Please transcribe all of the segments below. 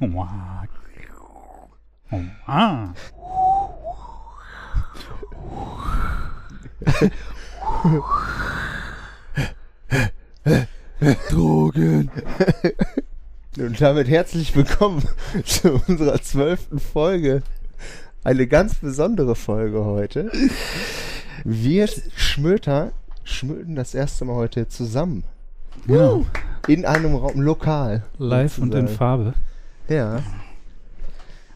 Drogen. Und damit herzlich willkommen zu unserer zwölften Folge. Eine ganz besondere Folge heute. Wir Schmöter schmöten das erste Mal heute zusammen. Genau. In einem Raum, lokal. Live und in sozusagen. Farbe. Ja.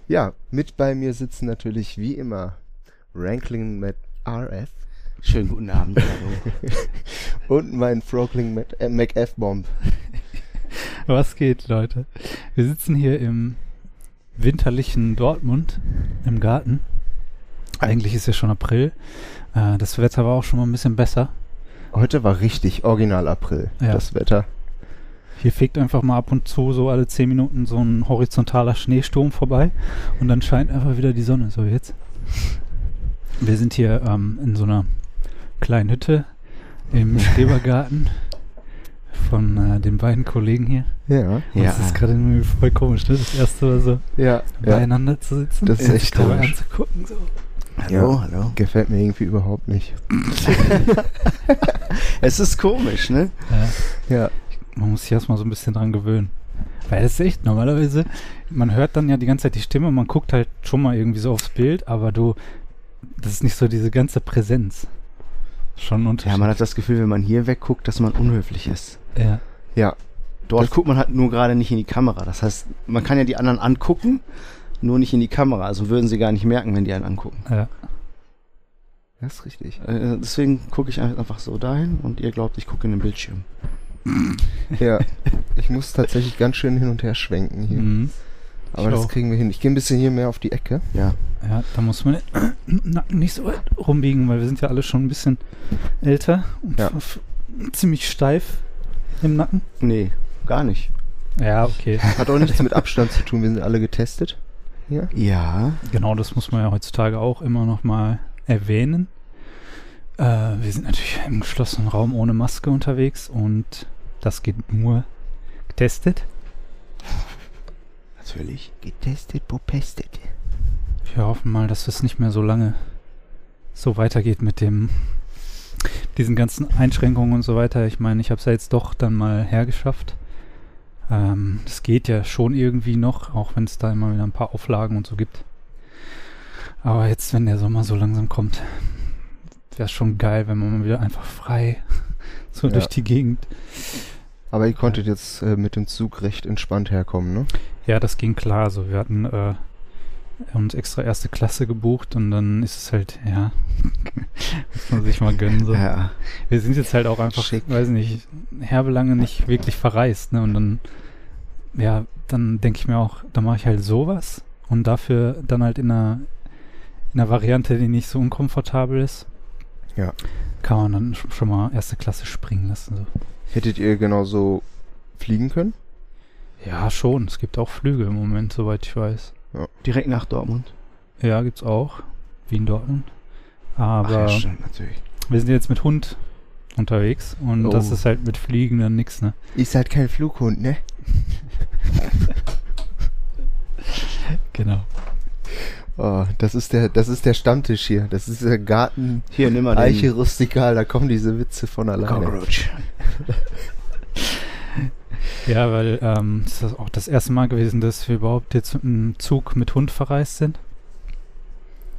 Ja, mit bei mir sitzen natürlich wie immer Rankling mit RF Schönen guten Abend. Hallo. und mein Frogling mit äh, McF-Bomb. Was geht, Leute? Wir sitzen hier im winterlichen Dortmund im Garten. Eigentlich ist ja schon April. Äh, das Wetter war auch schon mal ein bisschen besser. Heute war richtig Original April, Ja. das Wetter. Hier fegt einfach mal ab und zu so alle 10 Minuten so ein horizontaler Schneesturm vorbei und dann scheint einfach wieder die Sonne, so wie jetzt. Wir sind hier ähm, in so einer kleinen Hütte im Schrebergarten von äh, den beiden Kollegen hier. Ja, Und Ja. Das ist gerade irgendwie voll komisch, ne? Das erste Mal so ja, ja. beieinander zu sitzen. Das ist und echt komisch. anzugucken. So. Hallo, Ja. hallo. Gefällt mir irgendwie überhaupt nicht. Es ist komisch, ne? Ja, Ja, man muss sich erstmal so ein bisschen dran gewöhnen. Weil das ist echt, normalerweise, man hört dann ja die ganze Zeit die Stimme, man guckt halt schon mal irgendwie so aufs Bild, aber du, das ist nicht so diese ganze Präsenz. Schon Unterschied. Ja, man hat das Gefühl, wenn man hier wegguckt, dass man unhöflich ist. ja. ja, Dort Das- guckt man halt nur gerade nicht in die Kamera. Das heißt, man kann ja die anderen angucken, nur nicht in die Kamera. Also würden sie gar nicht merken, wenn die einen angucken. ja. das ist richtig. Äh, deswegen gucke ich einfach so dahin und ihr glaubt, ich gucke in den Bildschirm. Ja, ich muss tatsächlich ganz schön hin und her schwenken hier. Mhm. Aber ich das auch. kriegen wir hin. Ich gehe ein bisschen hier mehr auf die Ecke. Ja. Ja, da muss man den Nacken nicht so weit rumbiegen, weil wir sind ja alle schon ein bisschen älter und Ja. ziemlich steif im Nacken. Nee, gar nicht. Ja, okay. Hat auch nichts mit Abstand zu tun. Wir sind alle getestet. Hier. Ja. Genau, das muss man ja heutzutage auch immer noch mal erwähnen. Äh, wir sind natürlich im geschlossenen Raum ohne Maske unterwegs und das geht nur getestet. Natürlich. Getestet, popestet. Wir hoffen mal, dass es nicht mehr so lange so weitergeht mit dem diesen ganzen Einschränkungen und so weiter. Ich meine, ich habe es ja jetzt doch dann mal hergeschafft. Ähm, das geht ja schon irgendwie noch, auch wenn es da immer wieder ein paar Auflagen und so gibt. Aber jetzt, wenn der Sommer so langsam kommt, wäre es schon geil, wenn man mal wieder einfach frei so Ja. durch die Gegend. Aber ihr konntet jetzt äh, mit dem Zug recht entspannt herkommen, ne? Ja, das ging klar. So, wir hatten äh, uns extra erste Klasse gebucht und dann ist es halt, ja, muss man sich mal gönnen. So. Ja. Wir sind jetzt halt auch einfach, Schick. weiß nicht, herbe lange nicht wirklich verreist, ne? Und dann, ja, dann denke ich mir auch, dann mache ich halt sowas und dafür dann halt in einer, in einer Variante, die nicht so unkomfortabel ist. Ja. Kann man dann sch- schon mal erste Klasse springen lassen. So. Hättet ihr genauso fliegen können? Ja, schon. Es gibt auch Flüge im Moment, soweit ich weiß. Direkt nach Dortmund. Ja, gibt's auch. Wien Dortmund. Aber Ach ja, stimmt, natürlich. wir sind jetzt mit Hund unterwegs und das Oh. ist halt mit Fliegen dann nix, ne? Ist halt kein Flughund, ne? Genau. Oh, das ist der, das ist der Stammtisch hier. Das ist der Garten Hier, nimm mal Eiche rustikal. Da kommen diese Witze von alleine. Cockroach. Ja, weil ähm, das ist auch das erste Mal gewesen, dass wir überhaupt jetzt mit einem Zug mit Hund verreist sind.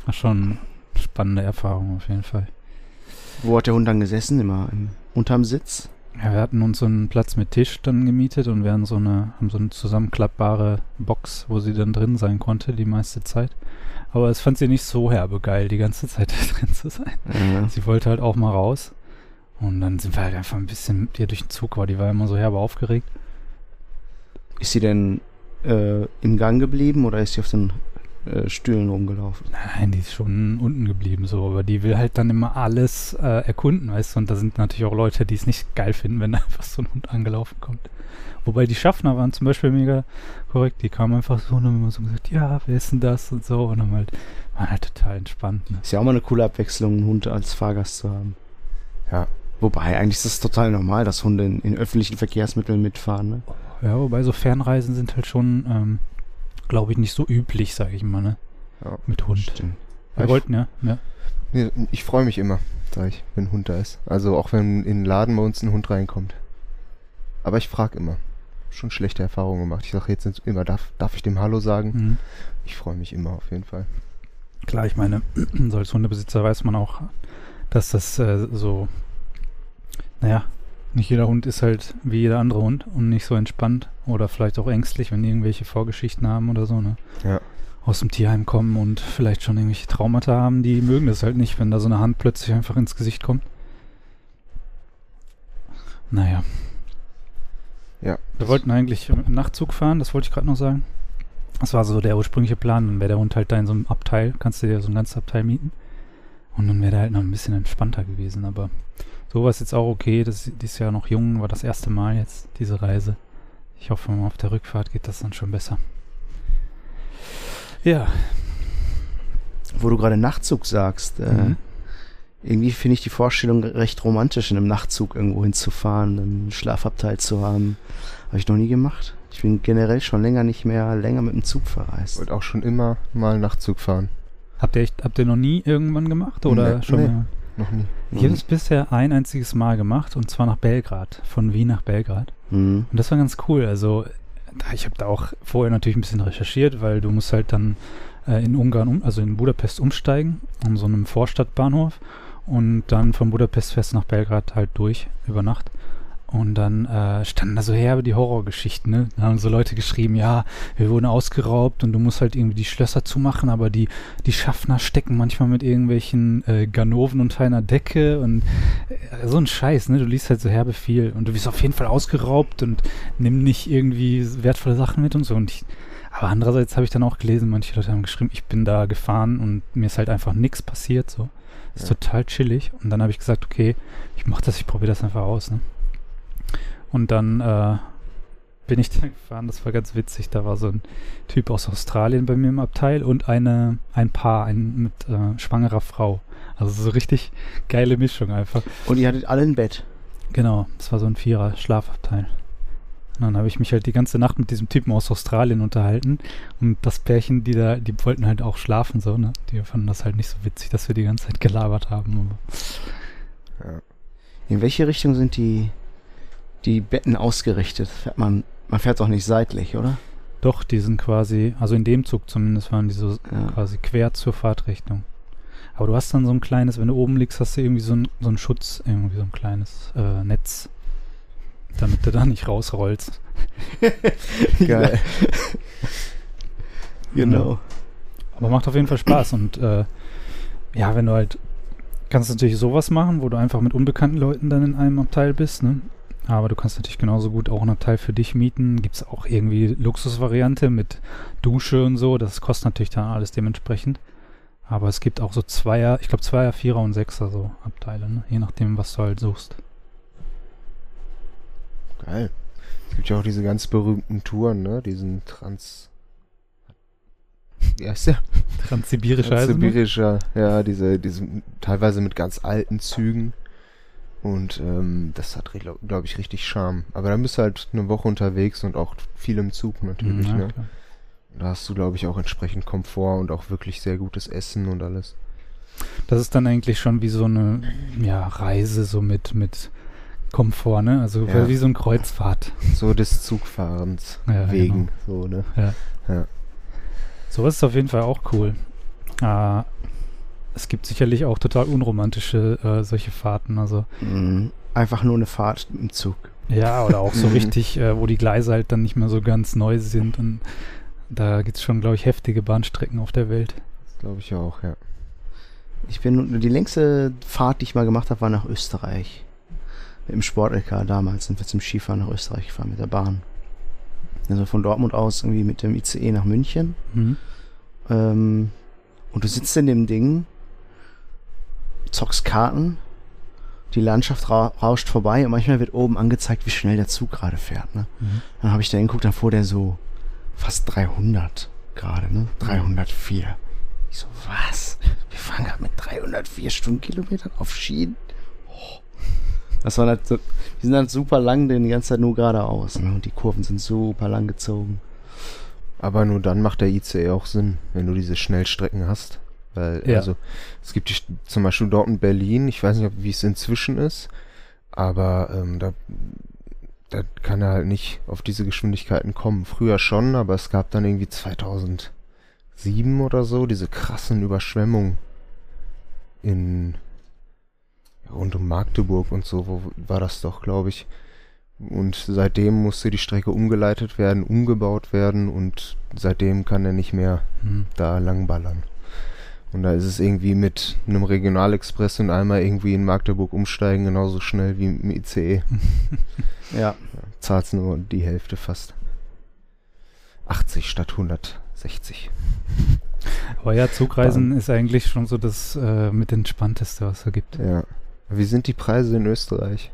War schon eine spannende Erfahrung auf jeden Fall. Wo hat der Hund dann gesessen? Immer im, unterm Sitz? Ja, wir hatten uns so einen Platz mit Tisch dann gemietet und wir haben so eine, haben so eine zusammenklappbare Box, wo sie dann drin sein konnte, die meiste Zeit. Aber es fand sie nicht so herbe geil, die ganze Zeit da drin zu sein. Ja. Sie wollte halt auch mal raus. Und dann sind wir halt einfach ein bisschen mit ihr durch den Zug, war die war immer so herbe aufgeregt. Ist sie denn äh, im Gang geblieben oder ist sie auf den äh, Stühlen rumgelaufen? Nein, die ist schon unten geblieben so, aber die will halt dann immer alles äh, erkunden, weißt du, und da sind natürlich auch Leute, die es nicht geil finden, wenn da einfach so ein Hund angelaufen kommt. Wobei die Schaffner waren zum Beispiel mega korrekt, die kamen einfach so und haben immer so gesagt, ja, wer ist denn das und so und dann halt, waren halt total entspannt. Ne? Ist ja auch mal eine coole Abwechslung, einen Hund als Fahrgast zu haben. Ja. Wobei, eigentlich ist es total normal, dass Hunde in, in öffentlichen Verkehrsmitteln mitfahren. Ne? Ja, wobei so Fernreisen sind halt schon ähm, glaube ich, nicht so üblich, sage ich mal, ne? Ja. Mit Hund. Stimmt. Wir ich- wollten, ja. ja. Nee, Ich freue mich immer, sag ich, wenn ein Hund da ist. Also auch wenn in den Laden bei uns ein Hund reinkommt. Aber ich frage immer. Schon schlechte Erfahrungen gemacht. Ich sage jetzt immer, darf, darf ich dem Hallo sagen? Mhm. Ich freue mich immer auf jeden Fall. Klar, ich meine, so als Hundebesitzer weiß man auch, dass das äh, so, naja, nicht jeder Hund ist halt wie jeder andere Hund und nicht so entspannt oder vielleicht auch ängstlich, wenn die irgendwelche Vorgeschichten haben oder so, ne? Ja. Aus dem Tierheim kommen und vielleicht schon irgendwelche Traumata haben, die mögen das halt nicht, wenn da so eine Hand plötzlich einfach ins Gesicht kommt. Naja. Ja. Wir wollten eigentlich im Nachtzug fahren, das wollte ich gerade noch sagen. Das war so der ursprüngliche Plan. Dann wäre der Hund halt da in so einem Abteil, kannst du dir so ein ganzes Abteil mieten. Und dann wäre der halt noch ein bisschen entspannter gewesen. Aber so war es jetzt auch okay. Das, ist ja noch jung, war das erste Mal jetzt, diese Reise. Ich hoffe, auf der Rückfahrt geht das dann schon besser. Ja. Wo du gerade Nachtzug sagst, äh, Mhm. irgendwie finde ich die Vorstellung recht romantisch, in einem Nachtzug irgendwo hinzufahren, einen Schlafabteil zu haben. Habe ich noch nie gemacht. Ich bin generell schon länger nicht mehr länger mit dem Zug Ich verreist. wollte auch schon immer mal Nachtzug fahren. Habt ihr, echt, habt ihr noch nie irgendwann gemacht? Oder Nee, schon nee. mal? Noch nie. Ich habe es bisher ein einziges Mal gemacht und zwar nach Belgrad. Von Wien nach Belgrad. Mhm. Und das war ganz cool. Also, ich habe da auch vorher natürlich ein bisschen recherchiert, weil du musst halt dann äh, in Ungarn, um, also in Budapest umsteigen, an so einem Vorstadtbahnhof. Und dann von Budapest fest nach Belgrad halt durch, über Nacht. Und dann äh, standen da so herbe die Horrorgeschichten, ne? Da haben so Leute geschrieben, ja, wir wurden ausgeraubt und du musst halt irgendwie die Schlösser zumachen, aber die, die Schaffner stecken manchmal mit irgendwelchen äh, Ganoven unter einer Decke und äh, so ein Scheiß, ne? Du liest halt so herbe viel und du wirst auf jeden Fall ausgeraubt und nimm nicht irgendwie wertvolle Sachen mit und so. Und ich, aber andererseits habe ich dann auch gelesen, manche Leute haben geschrieben, ich bin da gefahren und mir ist halt einfach nichts passiert, so. Ist Ja. total chillig. Und dann habe ich gesagt, okay, ich mach das, ich probiere das einfach aus, ne? Und dann äh, bin ich da gefahren, das war ganz witzig. Da war so ein Typ aus Australien bei mir im Abteil und eine, ein Paar, ein mit äh, schwangerer Frau. Also so richtig geile Mischung einfach. Und ihr hattet alle ein Bett. Genau, das war so ein Vierer Schlafabteil. Und dann habe ich mich halt die ganze Nacht mit diesem Typen aus Australien unterhalten. Und das Pärchen, die da, die wollten halt auch schlafen, so, ne? Die fanden das halt nicht so witzig, dass wir die ganze Zeit gelabert haben. Ja. In welche Richtung sind die, die Betten ausgerichtet? Fährt man, man fährt doch nicht seitlich, oder? doch, die sind quasi, also in dem Zug zumindest waren die so Ja. quasi quer zur Fahrtrichtung. Aber du hast dann so ein kleines, wenn du oben liegst, hast du irgendwie so ein, so ein Schutz, irgendwie so ein kleines äh, Netz, damit du da nicht rausrollst. Geil. genau. Aber macht auf jeden Fall Spaß und äh, ja, wenn du halt, kannst natürlich sowas machen, wo du einfach mit unbekannten Leuten dann in einem Abteil bist, ne? Aber du kannst natürlich genauso gut auch ein Abteil für dich mieten. Gibt es auch irgendwie Luxusvariante mit Dusche und so. Das kostet natürlich dann alles dementsprechend. Aber es gibt auch so Zweier, ich glaube Zweier, Vierer und Sechser so Abteile, ne? Je nachdem, was du halt suchst. Geil. Es gibt ja auch diese ganz berühmten Touren, ne? Diesen Trans. Wie heißt der? Transsibirische Eisenbahn. Transsibirischer, ja, diese, diese teilweise mit ganz alten Zügen. Und ähm, das hat, glaube glaub ich, richtig Charme. Aber dann bist du halt eine Woche unterwegs und auch viel im Zug natürlich, Mhm, ja, ne? klar. Da hast du, glaube ich, auch entsprechend Komfort und auch wirklich sehr gutes Essen und alles. Das ist dann eigentlich schon wie so eine ja, Reise so mit, mit Komfort, ne? Also Ja. wie so eine Kreuzfahrt. So des Zugfahrens Ja, wegen, so, ne? Sowas ist auf jeden Fall auch cool. Äh, es gibt sicherlich auch total unromantische äh, solche Fahrten. Also Mhm. Einfach nur eine Fahrt im Zug. ja, oder auch so richtig, äh, wo die Gleise halt dann nicht mehr so ganz neu sind. Und da gibt es schon, glaube ich, heftige Bahnstrecken auf der Welt. Das glaube ich auch, ja. Ich bin, die längste Fahrt, die ich mal gemacht habe, war nach Österreich. Dem Sport-LK damals sind wir zum Skifahren nach Österreich gefahren mit der Bahn. Also von Dortmund aus irgendwie mit dem ICE nach München. Mhm. Ähm, und du sitzt in dem Ding, zockst Karten, die Landschaft ra rauscht vorbei und manchmal wird oben angezeigt, wie schnell der Zug gerade fährt. Ne? Mhm. Dann habe ich da hingeguckt, dann fuhr der so fast 300 gerade, ne? 304. Ich so, was? Wir fahren gerade mit 304 Stundenkilometern auf Schienen? Oh. Das war halt so, die sind halt super lang, denn die ganze Zeit nur geradeaus. Ne? Und die Kurven sind super lang gezogen. Aber nur dann macht der ICE auch Sinn, wenn du diese Schnellstrecken hast. Weil, Ja. also, es gibt die, zum Beispiel dort in Berlin, ich weiß nicht, wie es inzwischen ist, aber ähm, da, da kann er halt nicht auf diese Geschwindigkeiten kommen. Früher schon, aber es gab dann irgendwie 2007 oder so diese krassen Überschwemmungen in rund um Magdeburg und so, wo war das doch, glaube ich. Und seitdem musste die Strecke umgeleitet werden, umgebaut werden und seitdem kann er nicht mehr Hm. da langballern. Und da ist es irgendwie mit einem Regionalexpress und einmal irgendwie in Magdeburg umsteigen genauso schnell wie im ICE. Ja. Zahlst nur die Hälfte fast. 80 statt 160. Aber ja, Zugreisen ist eigentlich schon so das äh, mit entspannteste, was es gibt. Ja. Wie sind die Preise in Österreich?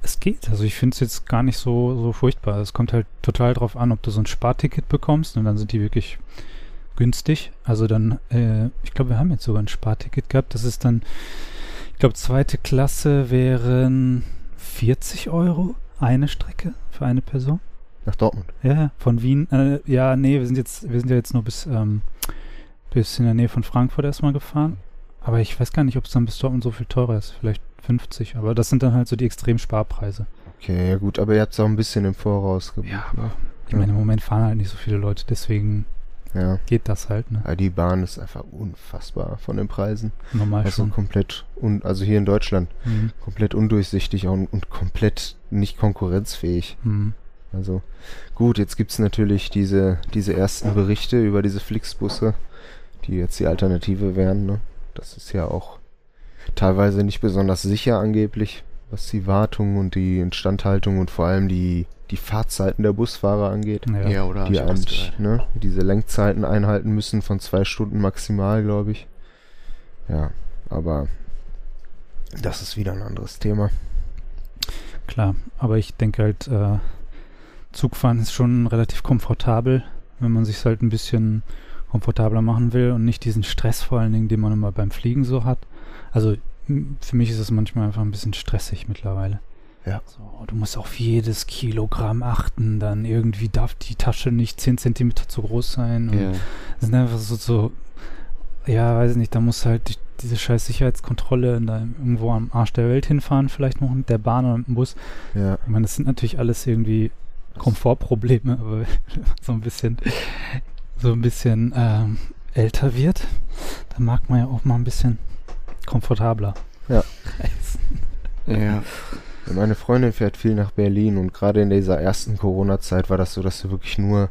Es geht. Also ich finde es jetzt gar nicht so, so furchtbar. Es kommt halt total drauf an, ob du so ein Sparticket bekommst und dann sind die wirklich günstig. Also dann, äh, ich glaube, wir haben jetzt sogar ein Sparticket gehabt. Das ist dann, ich glaube, zweite Klasse wären 40 Euro eine Strecke für eine Person. Nach Dortmund. Ja, von Wien. Äh, ja, nee, wir sind jetzt, wir sind ja jetzt nur bis, ähm, bis in der Nähe von Frankfurt erstmal gefahren. Aber ich weiß gar nicht, ob es dann bis Dortmund so viel teurer ist. Vielleicht 50. Aber das sind dann halt so die extremen Sparpreise. Okay, ja gut, aber ihr habt es auch ein bisschen im Voraus gebucht. Ja, ne? Ich meine, im Moment fahren halt nicht so viele Leute, deswegen Ja. geht das halt, ne? Aber die Bahn ist einfach unfassbar von den Preisen. Normal Also schon. komplett, un also hier in Deutschland, Mhm. komplett undurchsichtig und, und komplett nicht konkurrenzfähig. Mhm. Also gut, jetzt gibt's natürlich diese, diese ersten Berichte über diese Flixbusse, die jetzt die Alternative wären. Ne? Das ist ja auch teilweise nicht besonders sicher angeblich, was die Wartung und die Instandhaltung und vor allem die, die Fahrzeiten der Busfahrer angeht. Ja. Ja, oder? die gehört. ne, diese Lenkzeiten einhalten müssen von zwei Stunden maximal, glaube ich. Ja, aber das ist wieder ein anderes Thema. Klar, aber ich denke halt, äh, Zugfahren ist schon relativ komfortabel, wenn man sich halt ein bisschen komfortabler machen will und nicht diesen Stress vor allen Dingen, den man immer beim Fliegen so hat. Also für mich ist es manchmal einfach ein bisschen stressig mittlerweile. Ja. So, du musst auf jedes Kilogramm achten, dann irgendwie darf die Tasche nicht 10 Zentimeter zu groß sein. Und Ja. Das sind einfach so, so ja, weiß ich nicht, da musst du halt die, diese scheiß Sicherheitskontrolle da irgendwo am Arsch der Welt hinfahren, vielleicht noch mit der Bahn oder mit dem Bus. Ja, Ich meine, das sind natürlich alles irgendwie Komfortprobleme, aber wenn man so ein bisschen, so ein bisschen ähm, älter wird, dann mag man ja auch mal ein bisschen komfortabler. Ja. ja. Meine Freundin fährt viel nach Berlin und gerade in dieser ersten Corona-Zeit war das so, dass du wirklich nur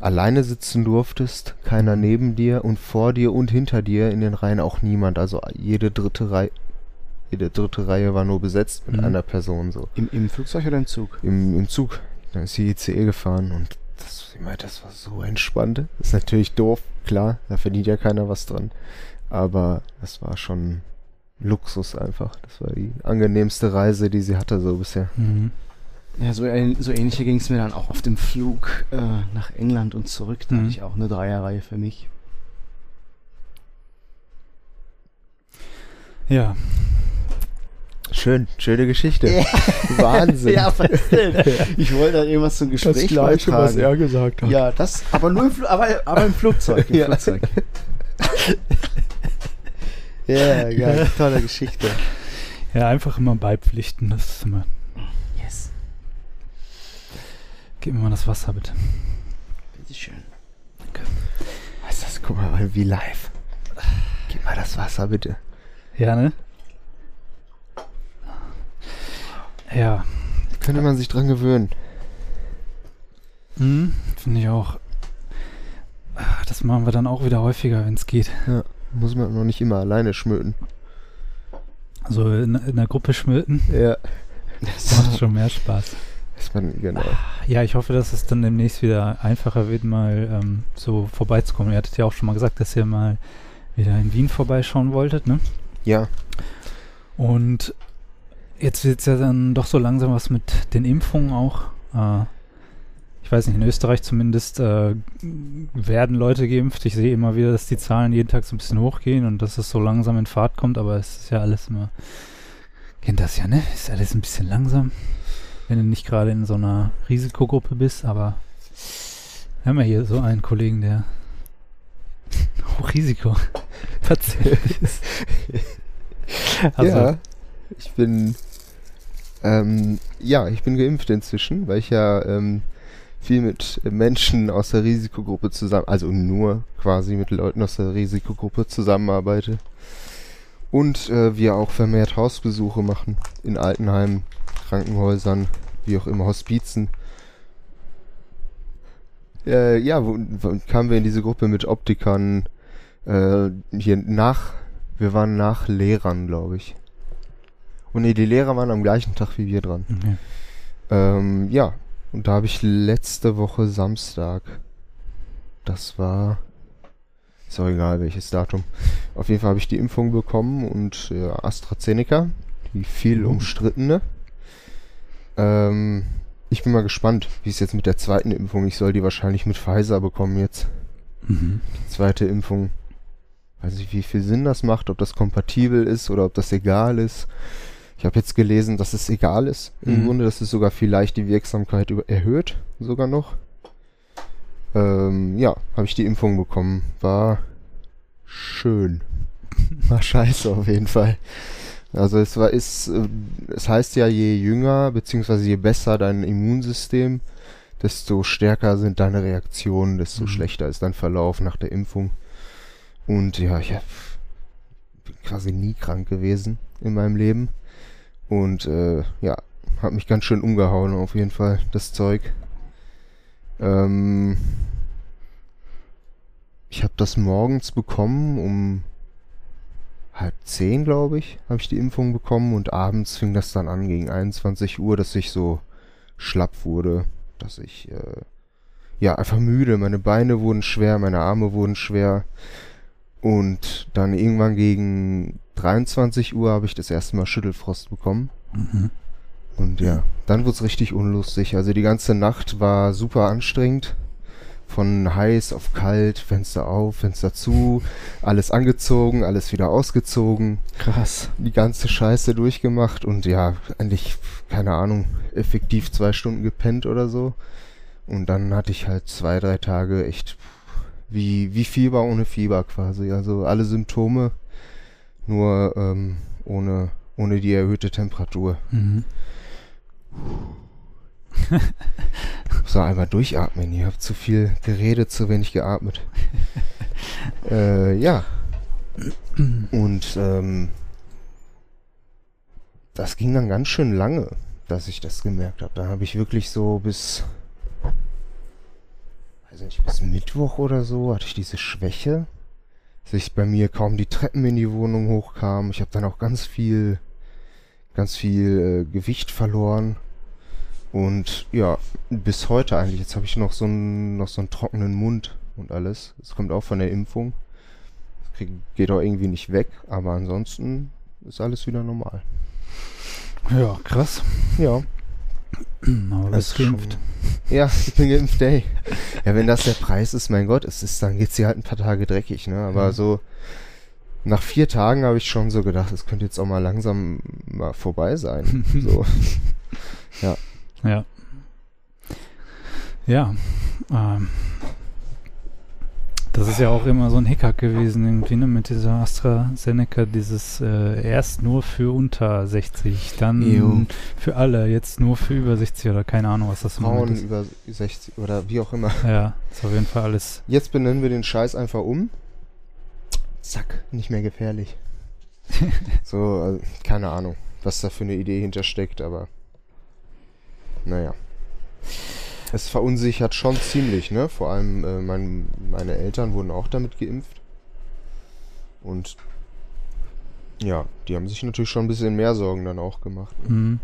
alleine sitzen durftest, keiner neben dir und vor dir und hinter dir in den Reihen auch niemand. Also jede dritte Reihe, jede dritte Reihe war nur besetzt mit Mhm. einer Person so. Im, Im Flugzeug oder im Zug? Im, Im Zug. Da ist die ICE gefahren und das, ich meine, das war so entspannt. Ist natürlich doof, klar, da verdient ja keiner was dran. Aber das war schon Luxus einfach. Das war die angenehmste Reise, die sie hatte so bisher. Mhm. Ja, so, so ähnliche ging es mir dann auch auf dem Flug äh, nach England und zurück. Da Mhm. hatte ich auch eine Dreierreihe für mich. Ja, Schön, schöne Geschichte. Wahnsinn. ja, was denn? Ich wollte da irgendwas zum Gespräch beitragen. gesagt Ja, das, aber nur im, Fl aber, aber im Flugzeug. Im Ja. Flugzeug. Ja, geil. Tolle Geschichte. ja, einfach immer beipflichten, das ist immer, Yes. gib mir mal das Wasser bitte. Bitteschön. Was ist das? Guck mal, wie live. Gib mal das Wasser, bitte. Ja, ne? Ja, Könnte man sich dran gewöhnen. mhm, finde ich auch. Das machen wir dann auch wieder häufiger, wenn es geht. Muss man noch nicht immer alleine schmöten. So in, in der Gruppe schmilten, Ja. macht schon mehr Spaß. Ist man, genau. Ja, ich hoffe, dass es dann demnächst wieder einfacher wird, mal ähm, so vorbeizukommen. Ihr hattet ja auch schon mal gesagt, dass ihr mal wieder in Wien vorbeischauen wolltet, ne? Ja, Und jetzt wird es ja dann doch so langsam was mit den Impfungen auch. Äh, ich weiß nicht, in Österreich zumindest äh, werden Leute geimpft. Ich sehe immer wieder, dass die Zahlen jeden Tag so ein bisschen hochgehen und dass es so langsam in Fahrt kommt, aber es ist ja alles immer. Kennt das ja, ne? Ist alles ein bisschen langsam. Wenn du nicht gerade in so einer Risikogruppe bist, aber Wir haben ja hier so einen Kollegen, der Hochrisiko tatsächlich ist. Also, ja, ich bin, ähm, ja, ich bin geimpft inzwischen, weil ich ja ähm, viel mit Menschen aus der Risikogruppe zusammen, also nur quasi mit Leuten aus der Risikogruppe zusammenarbeite. Und äh, wir auch vermehrt Hausbesuche machen in Altenheimen, Krankenhäusern, wie auch immer, Hospizen. Äh, ja, wo, wo kamen wir in diese Gruppe mit Optikern, äh, hier nach, wir waren nach Lehrern, glaube ich. Und nee, die Lehrer waren am gleichen Tag wie wir dran. okay. Ähm, ja, und da habe ich letzte Woche Samstag, das war, ist auch egal welches Datum, auf jeden Fall habe ich die Impfung bekommen und ja, AstraZeneca, die viel Mhm. umstrittene. Ähm, ich bin mal gespannt, wie es jetzt mit der zweiten Impfung, ich soll die wahrscheinlich mit Pfizer bekommen jetzt, Mhm. die zweite Impfung. Weiß nicht, wie viel Sinn das macht, ob das kompatibel ist oder ob das egal ist. Ich habe jetzt gelesen, dass es egal ist. Im Mhm. Grunde, dass es sogar vielleicht die Wirksamkeit erhöht, sogar noch. Ähm, ja, habe ich die Impfung bekommen. War schön. War scheiße auf jeden Fall. Also es war ist, äh, es heißt ja, je jünger beziehungsweise je besser dein Immunsystem, desto stärker sind deine Reaktionen, desto Mhm. schlechter ist dein Verlauf nach der Impfung. Und ja, ich bin quasi nie krank gewesen in meinem Leben. Und äh, ja, hat mich ganz schön umgehauen auf jeden Fall, das Zeug. Ähm, ich habe das morgens bekommen, um halb zehn, glaube ich, habe ich die Impfung bekommen und abends fing das dann an gegen 21 Uhr, dass ich so schlapp wurde, dass ich äh, ja einfach müde, meine Beine wurden schwer, meine Arme wurden schwer und dann irgendwann gegen 23 Uhr habe ich das erste Mal Schüttelfrost bekommen. Mhm. Und ja, dann wurde es richtig unlustig. Also die ganze Nacht war super anstrengend. Von heiß auf kalt, Fenster auf, Fenster zu, alles angezogen, alles wieder ausgezogen, Krass. die ganze Scheiße durchgemacht und ja, eigentlich, keine Ahnung, effektiv zwei Stunden gepennt oder so. Und dann hatte ich halt zwei, drei Tage echt wie, wie Fieber ohne Fieber quasi. Also alle Symptome, nur ähm, ohne, ohne die erhöhte Temperatur. Mhm. So, einmal durchatmen. Ihr habt zu viel geredet, zu wenig geatmet. äh, ja. Und ähm, das ging dann ganz schön lange, dass ich das gemerkt habe. Da habe ich wirklich so bis, weiß nicht, bis Mittwoch oder so hatte ich diese Schwäche, dass ich bei mir kaum die Treppen in die Wohnung hochkam. Ich habe dann auch ganz viel, ganz viel äh, Gewicht verloren. Und ja, bis heute eigentlich. Jetzt habe ich noch so einen, noch so einen trockenen Mund und alles. Das kommt auch von der Impfung. Das krieg, geht auch irgendwie nicht weg, aber ansonsten ist alles wieder normal. Ja, krass. Ja. Aber du Das ist schon- geimpft. Ja, ich bin geimpft, ey. Ja, wenn das der Preis ist, mein Gott, es ist, dann geht's dir halt ein paar Tage dreckig, ne? Aber Mhm. so nach vier Tagen habe ich schon so gedacht, es könnte jetzt auch mal langsam mal vorbei sein. so. Ja. Ja. Ähm, das ist ja auch immer so ein Hickhack gewesen, irgendwie, ne, mit dieser AstraZeneca, dieses äh, erst nur für unter 60, dann Jo. für alle, jetzt nur für über 60 oder keine Ahnung, was das Frauen ist. über 60 oder wie auch immer. Ja, ist auf jeden Fall alles. Jetzt benennen wir den Scheiß einfach um. Zack, nicht mehr gefährlich. so, also, keine Ahnung, was da für eine Idee hintersteckt, aber naja. Es verunsichert schon ziemlich, ne? Vor allem äh, mein, meine Eltern wurden auch damit geimpft. Und ja, die haben sich natürlich schon ein bisschen mehr Sorgen dann auch gemacht. Ne? Hm.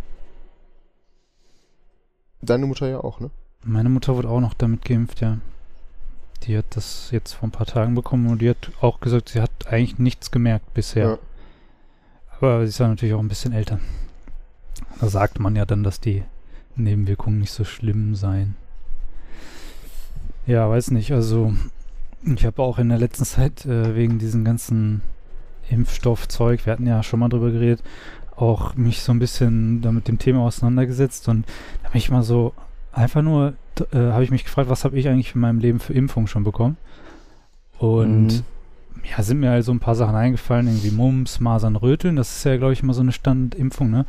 Deine Mutter ja auch, ne? Meine Mutter wurde auch noch damit geimpft, ja. Die hat das jetzt vor ein paar Tagen bekommen und die hat auch gesagt, sie hat eigentlich nichts gemerkt bisher. Aber sie ist ja natürlich auch ein bisschen älter. Da sagt man ja dann, dass die Nebenwirkungen nicht so schlimm seien. Ja, weiß nicht. Also, ich habe auch in der letzten Zeit äh, wegen diesem ganzen Impfstoffzeug, wir hatten ja schon mal drüber geredet, auch mich so ein bisschen da mit dem Thema auseinandergesetzt und da bin ich mal so einfach nur äh, habe ich mich gefragt, was habe ich eigentlich in meinem Leben für Impfungen schon bekommen? Und Mhm. ja, sind mir also ein paar Sachen eingefallen, irgendwie Mumps, Masern, Röteln, das ist ja, glaube ich, immer so eine Standardimpfung, ne?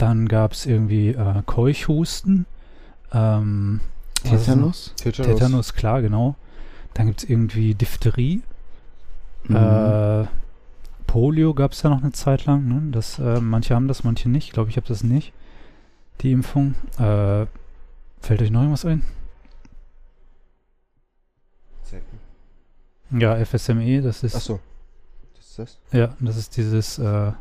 Dann gab es irgendwie äh, Keuchhusten, ähm, denn- Tetanus? Tetanus, klar, genau. Dann gibt es irgendwie Diphtherie, Mhm. äh, Polio gab es ja noch eine Zeit lang, ne? Das, äh, manche haben das, manche nicht. Ich glaube, ich habe das nicht, die Impfung. Äh, fällt euch noch irgendwas ein? Ja, FSME, das ist Achso. Das ist das? Ja, das ist dieses, äh,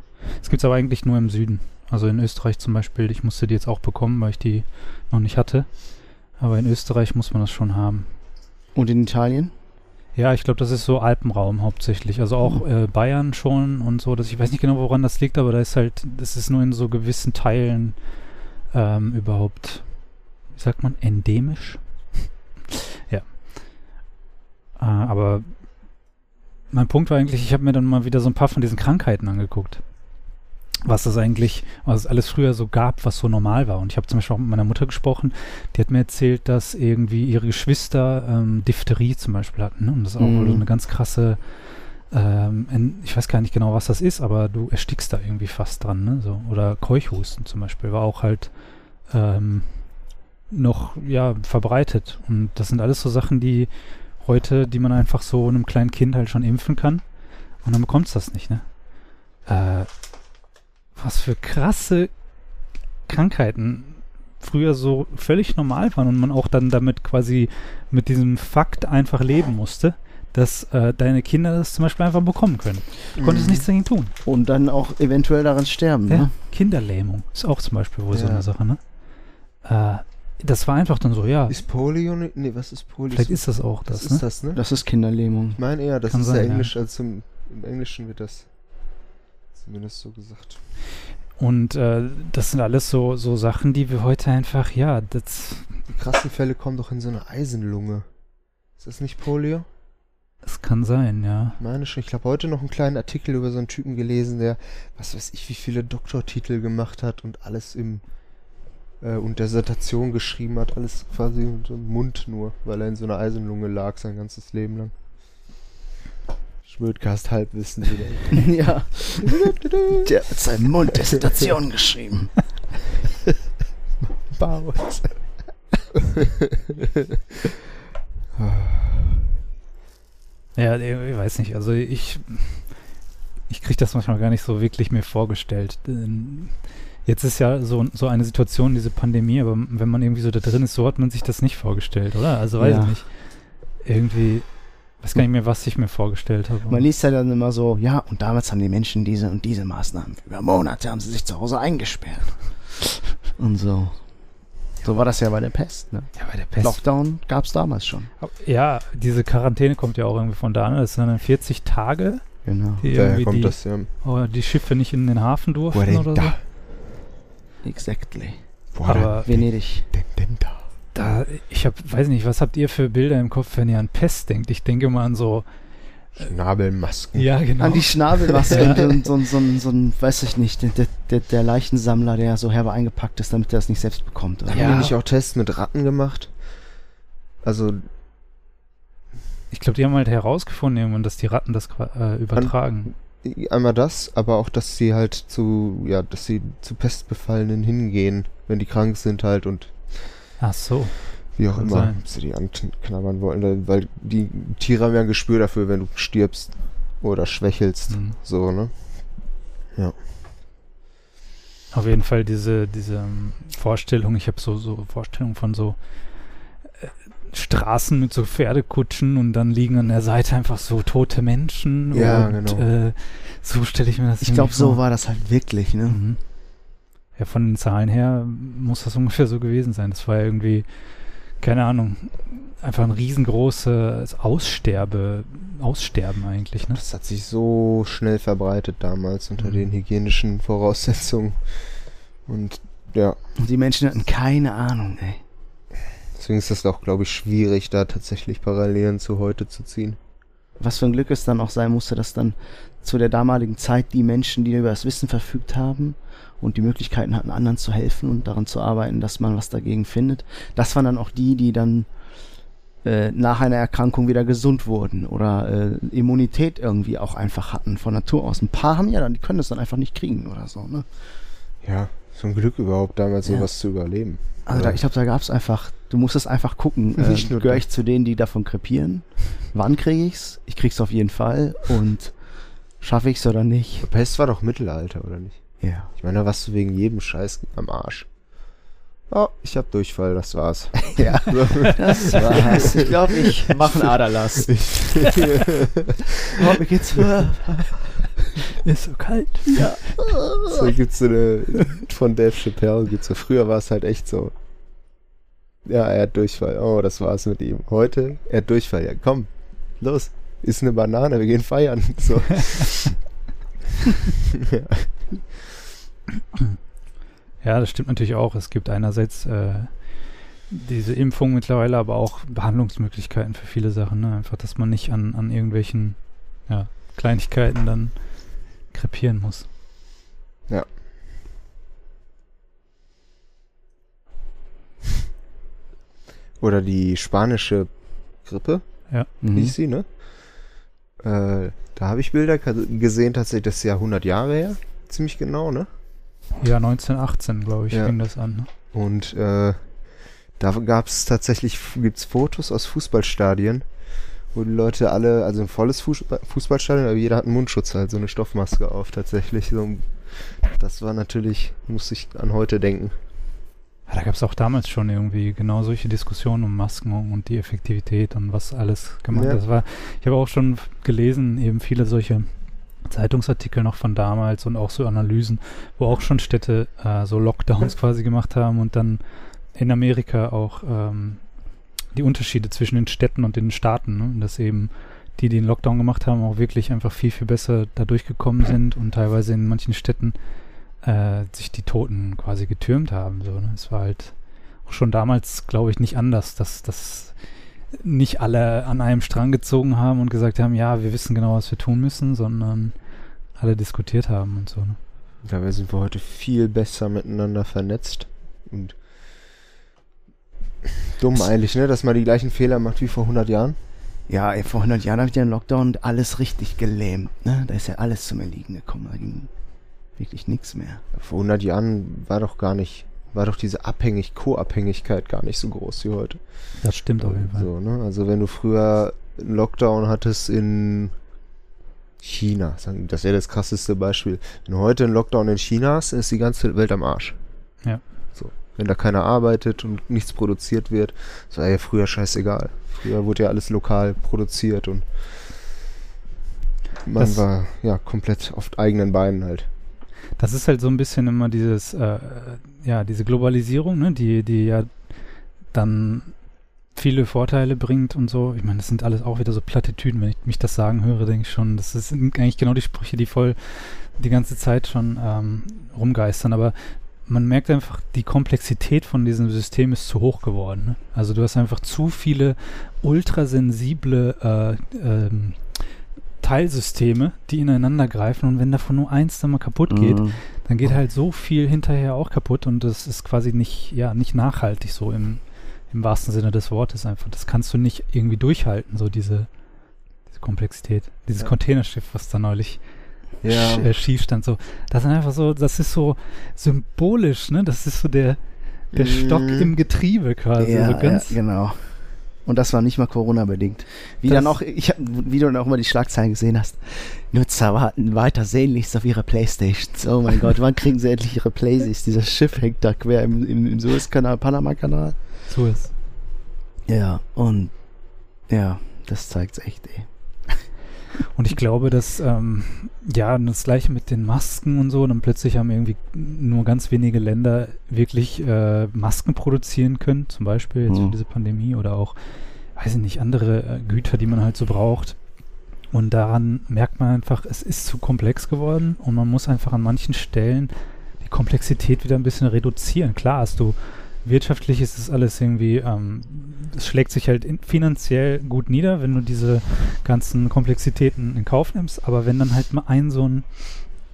es gibt es aber eigentlich nur im Süden. Also in Österreich zum Beispiel, ich musste die jetzt auch bekommen, weil ich die noch nicht hatte. Aber in Österreich muss man das schon haben. Und in Italien? Ja, ich glaube, das ist so Alpenraum hauptsächlich. Also auch äh, Bayern schon und so. Dass ich weiß nicht genau, woran das liegt, aber da ist halt, das ist nur in so gewissen Teilen ähm, überhaupt, wie sagt man, endemisch. ja. Äh, aber mein Punkt war eigentlich, ich habe mir dann mal wieder so ein paar von diesen Krankheiten angeguckt. Was das eigentlich, was es alles früher so gab, was so normal war. Und ich habe zum Beispiel auch mit meiner Mutter gesprochen, die hat mir erzählt, dass irgendwie ihre Geschwister ähm, Diphtherie zum Beispiel hatten. Ne? Und das ist auch Mhm. wohl so eine ganz krasse, ähm, ich weiß gar nicht genau, was das ist, aber du erstickst da irgendwie fast dran. Ne? So, oder Keuchhusten zum Beispiel war auch halt ähm, noch ja, verbreitet. Und das sind alles so Sachen, die heute, die man einfach so einem kleinen Kind halt schon impfen kann. Und dann bekommst du das nicht, ne? Äh, was für krasse Krankheiten früher so völlig normal waren und man auch dann damit quasi mit diesem Fakt einfach leben musste, dass äh, deine Kinder das zum Beispiel einfach bekommen können. Du konntest Mhm. nichts dagegen tun. Und dann auch eventuell daran sterben, Ja, ne? Kinderlähmung ist auch zum Beispiel wohl so Ja. eine Sache, ne? Äh, das war einfach dann so, ja, Ist Polio nicht? Nee, was ist Polio? vielleicht ist das auch das das, ist ne? das, ne? Das ist Kinderlähmung. Ich meine eher, das Kann ist sein, ja ja. Englisch, also im, im Englischen wird das zumindest so gesagt. Und äh, das sind alles so, so Sachen, die wir heute einfach, ja, das, Die krassen Fälle kommen doch in so eine Eisenlunge. Ist das nicht Polio? das kann sein, ja. Ich meine schon. Ich habe heute noch einen kleinen Artikel über so einen Typen gelesen, der, was weiß ich, wie viele Doktortitel gemacht hat und alles im äh, und Dissertation geschrieben hat, alles quasi im Mund nur, weil er in so einer Eisenlunge lag sein ganzes Leben lang. Schmödcast Halbwissen wieder. ja. Der hat seinen Mund Dissertation geschrieben. Baut. Ja, ich weiß nicht, also ich, ich kriege das manchmal gar nicht so wirklich mir vorgestellt. Jetzt ist ja so, so eine Situation, diese Pandemie, aber wenn man irgendwie so da drin ist, so hat man sich das nicht vorgestellt, oder? Also weiß Ja. ich nicht. Irgendwie, weiß gar nicht mehr, was ich mir vorgestellt habe. Man liest ja dann immer so, ja, und damals haben die Menschen diese und diese Maßnahmen. Über Monate haben sie sich zu Hause eingesperrt. Und so. So war das ja bei der Pest, ne? ja, bei der Pest. Lockdown gab es damals schon. Ja, diese Quarantäne kommt ja auch irgendwie von da, ne? Das sind dann 40 Tage, Genau. die Daher irgendwie kommt die, das ja. oh, die Schiffe nicht in den Hafen durften oder so. Exactly. Wo Aber Venedig. denn, denn da? Da, ich hab, weiß nicht, was habt ihr für Bilder im Kopf, wenn ihr an Pest denkt? Ich denke mal an so, Schnabelmasken. ja, genau. An die Schnabelmaske Ja. und so, so, so, so ein, weiß ich nicht, der, der, der Leichensammler, der so herbe eingepackt ist, damit er es nicht selbst bekommt. Oder? Haben Ja. die nicht auch Tests mit Ratten gemacht? Also, Ich glaube, die haben halt herausgefunden, irgendwann, dass die Ratten das äh, übertragen. einmal das, aber auch, dass sie halt zu, ja, dass sie zu Pestbefallenen hingehen, wenn die krank sind halt und Ach so. wie auch Kann immer sein. sie die anknabbern wollen, weil die Tiere haben ja ein Gespür dafür, wenn du stirbst oder schwächelst, Mhm. so, ne? Auf jeden Fall diese, diese ähm, Vorstellung, ich habe so, so Vorstellungen von so äh, Straßen mit so Pferdekutschen und dann liegen an der Seite einfach so tote Menschen. Ja, und, genau. Äh, so stelle ich mir das Ich glaube, so war das halt wirklich, ne? Mhm. Ja, von den Zahlen her muss das ungefähr so gewesen sein. Das war ja irgendwie, keine Ahnung, einfach ein riesengroßes Aussterbe, Aussterben eigentlich, ne? Das hat sich so schnell verbreitet damals unter Mhm. den hygienischen Voraussetzungen und ja, Und die Menschen hatten keine Ahnung, ey. deswegen ist das auch, glaube ich, schwierig, da tatsächlich Parallelen zu heute zu ziehen. was für ein Glück es dann auch sein musste, dass dann zu der damaligen Zeit die Menschen, die über das Wissen verfügt haben und die Möglichkeiten hatten, anderen zu helfen und daran zu arbeiten, dass man was dagegen findet, das waren dann auch die, die dann äh, nach einer Erkrankung wieder gesund wurden oder äh, Immunität irgendwie auch einfach hatten von Natur aus. Ein paar haben ja dann, die können das dann einfach nicht kriegen oder so, ne? Ja, so ein Glück überhaupt damals Ja. sowas zu überleben. Also da, ich glaube, da gab es einfach, du musstest einfach gucken, äh, gehöre ich zu denen, die davon krepieren? Wann kriege ich's? Ich krieg's auf jeden Fall und schaffe ich's oder nicht? Pest war doch Mittelalter, oder nicht? Ja. Ich meine, da warst du wegen jedem Scheiß am Arsch. Oh, ich hab Durchfall, das war's. Ja, das war's. Ich glaube, ich mache einen Aderlass. Oh, mir geht's Ist so kalt. ja. So gibt's so eine von Dave Chappelle gibt's so. Früher war es halt echt so. Ja, er hat Durchfall. Oh, das war's mit ihm. Heute, er hat Durchfall. Ja, komm, los. Ist eine Banane, wir gehen feiern. So. ja. Ja, das stimmt natürlich auch. Es gibt einerseits äh, diese Impfung mittlerweile, aber auch Behandlungsmöglichkeiten für viele Sachen. Ne? Einfach, dass man nicht an, an irgendwelchen ja, Kleinigkeiten dann krepieren muss. Oder die spanische Grippe, Mhm. hieß sie, ne? Äh, da habe ich Bilder gesehen, tatsächlich, das ist ja 100 Jahre her. Ziemlich genau, ne? Ja, 1918, glaube ich, Ja. fing das an. Ne? Und äh, da gab es tatsächlich, gibt's Fotos aus Fußballstadien, wo die Leute alle, also ein volles Fußball, Fußballstadion, aber jeder hat einen Mundschutz halt, so eine Stoffmaske auf tatsächlich. So, das war natürlich, muss ich an heute denken. Ja, da gab es auch damals schon irgendwie genau solche Diskussionen um Masken und die Effektivität und was alles gemacht Ja. Das war, ich habe auch schon gelesen, eben viele solche Zeitungsartikel noch von damals und auch so Analysen, wo auch schon Städte äh, so Lockdowns quasi gemacht haben und dann in Amerika auch ähm, die Unterschiede zwischen den Städten und den Staaten, ne? Dass eben die, die den Lockdown gemacht haben, auch wirklich einfach viel, viel besser da durchgekommen sind und teilweise in manchen Städten äh, sich die Toten quasi getürmt haben. So, ne? Es war halt auch schon damals, glaube ich, nicht anders, dass, dass nicht alle an einem Strang gezogen haben und gesagt haben, ja, wir wissen genau, was wir tun müssen, sondern alle diskutiert haben und so. Ne? Dabei sind wir heute viel besser miteinander vernetzt. Und dumm eigentlich, ne, dass man die gleichen Fehler macht wie vor 100 Jahren. Ja, ey, vor 100 Jahren habe ich den Lockdown und alles richtig gelähmt. Ne? Da ist ja alles zum Erliegen gekommen. Da ging wirklich nichts mehr. Vor 100 Jahren war doch gar nicht, war doch diese Abhängig, Co-Abhängigkeit gar nicht so groß wie heute. Das stimmt auf jeden Fall. So, ne? Also wenn du früher einen Lockdown hattest in China, das wäre das krasseste Beispiel. Wenn du heute einen Lockdown in China hast, ist die ganze Welt am Arsch. Ja. So. Wenn da keiner arbeitet und nichts produziert wird, das war ja früher scheißegal. Früher wurde ja alles lokal produziert und man Das- war ja komplett auf eigenen Beinen halt. Das ist halt so ein bisschen immer dieses, äh, ja, diese Globalisierung, ne, die, die ja dann viele Vorteile bringt und so. Ich meine, das sind alles auch wieder so Plattitüden. Wenn ich mich das sagen höre, denke ich schon, das sind eigentlich genau die Sprüche, die voll die ganze Zeit schon ähm, rumgeistern. Aber man merkt einfach, die Komplexität von diesem System ist zu hoch geworden. Ne? Also du hast einfach zu viele ultrasensible äh, ähm, Teilsysteme, die ineinander greifen und wenn davon nur eins dann mal kaputt geht, Mhm. dann geht halt so viel hinterher auch kaputt und das ist quasi nicht, ja, nicht nachhaltig so im, im wahrsten Sinne des Wortes einfach. Das kannst du nicht irgendwie durchhalten, so diese, diese Komplexität. Dieses Ja. Containerschiff, was da neulich Ja. sch äh, schief stand, so. Das ist einfach so, das ist so symbolisch, ne? Das ist so der, der Stock Mhm. im Getriebe quasi. ja, so ganz, ja, genau. Und das war nicht mal Corona-bedingt. Wie dann auch, ich hab, wie du dann auch mal die Schlagzeilen gesehen hast. Nutzer warten weiter sehnlichst auf ihre Playstations. Oh mein Gott, wann kriegen sie endlich ihre Playstations? Dieses Schiff hängt da quer im, im, im Suezkanal, Panama-Kanal. ist. Ja, und ja, das zeigt's echt, ey. Und ich glaube, dass, ähm, ja, das gleiche mit den Masken und so, dann plötzlich haben irgendwie nur ganz wenige Länder wirklich äh, Masken produzieren können, zum Beispiel jetzt Mhm. für diese Pandemie oder auch, weiß ich nicht, andere äh, Güter, die man halt so braucht. Und daran merkt man einfach, es ist zu komplex geworden und man muss einfach an manchen Stellen die Komplexität wieder ein bisschen reduzieren. Klar hast du wirtschaftlich ist es alles irgendwie, ähm, es schlägt sich halt in, finanziell gut nieder, wenn du diese ganzen Komplexitäten in Kauf nimmst. Aber wenn dann halt mal ein so ein,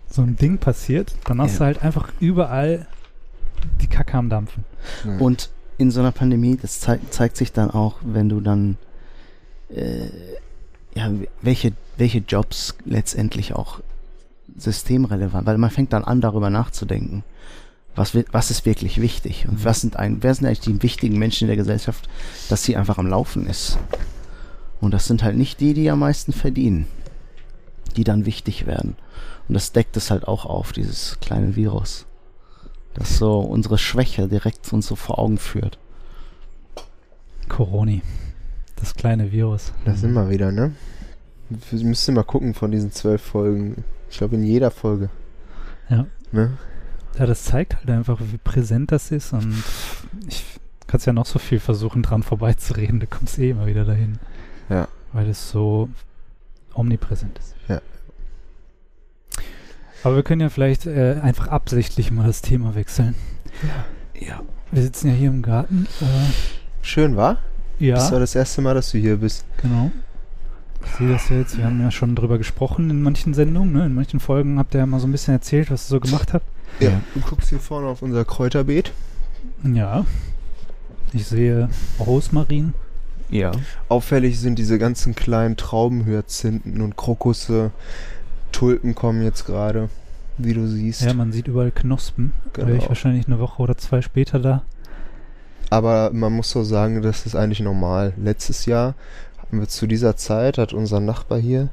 so ein Ding passiert, dann hast Ja. du halt einfach überall die Kacke am Dampfen. Ja. Und in so einer Pandemie, das zei zeigt sich dann auch, wenn du dann, äh, ja, welche, welche Jobs letztendlich auch systemrelevant, weil man fängt dann an, darüber nachzudenken. Was, was ist wirklich wichtig? Und was sind ein, wer sind eigentlich die wichtigen Menschen in der Gesellschaft, dass sie einfach am Laufen ist? Und das sind halt nicht die, die am meisten verdienen, die dann wichtig werden. Und das deckt es halt auch auf, dieses kleine Virus. Das so unsere Schwäche direkt uns so vor Augen führt. Coroni. Das kleine Virus. Da sind wir wieder, ne? Wir müssten mal gucken von diesen zwölf Folgen. Ich glaube in jeder Folge. Ja. Ne? Ja, das zeigt halt einfach, wie präsent das ist und ich kann ja noch so viel versuchen, dran vorbeizureden, du kommst eh immer wieder dahin. Ja. Weil es so omnipräsent ist. Ja. Aber wir können ja vielleicht äh, einfach absichtlich mal das Thema wechseln. Ja. Wir sitzen ja hier im Garten. Äh, Schön, war? ja, Das war das erste Mal, dass du hier bist. genau. Ich sehe das ja jetzt, wir haben ja schon drüber gesprochen in manchen Sendungen, ne? in manchen Folgen habt ihr ja mal so ein bisschen erzählt, was ihr so gemacht habt. Ja. Du guckst hier vorne auf unser Kräuterbeet. Ja. Ich sehe Rosmarin. Ja. Auffällig sind diese ganzen kleinen Traubenhyazinthen und Krokusse. Tulpen kommen jetzt gerade, wie du siehst. Ja, man sieht überall Knospen. Da wäre ich Genau. wahrscheinlich eine Woche oder zwei später da. Aber man muss so sagen, das ist eigentlich normal. Letztes Jahr hatten wir zu dieser Zeit, hat unser Nachbar hier,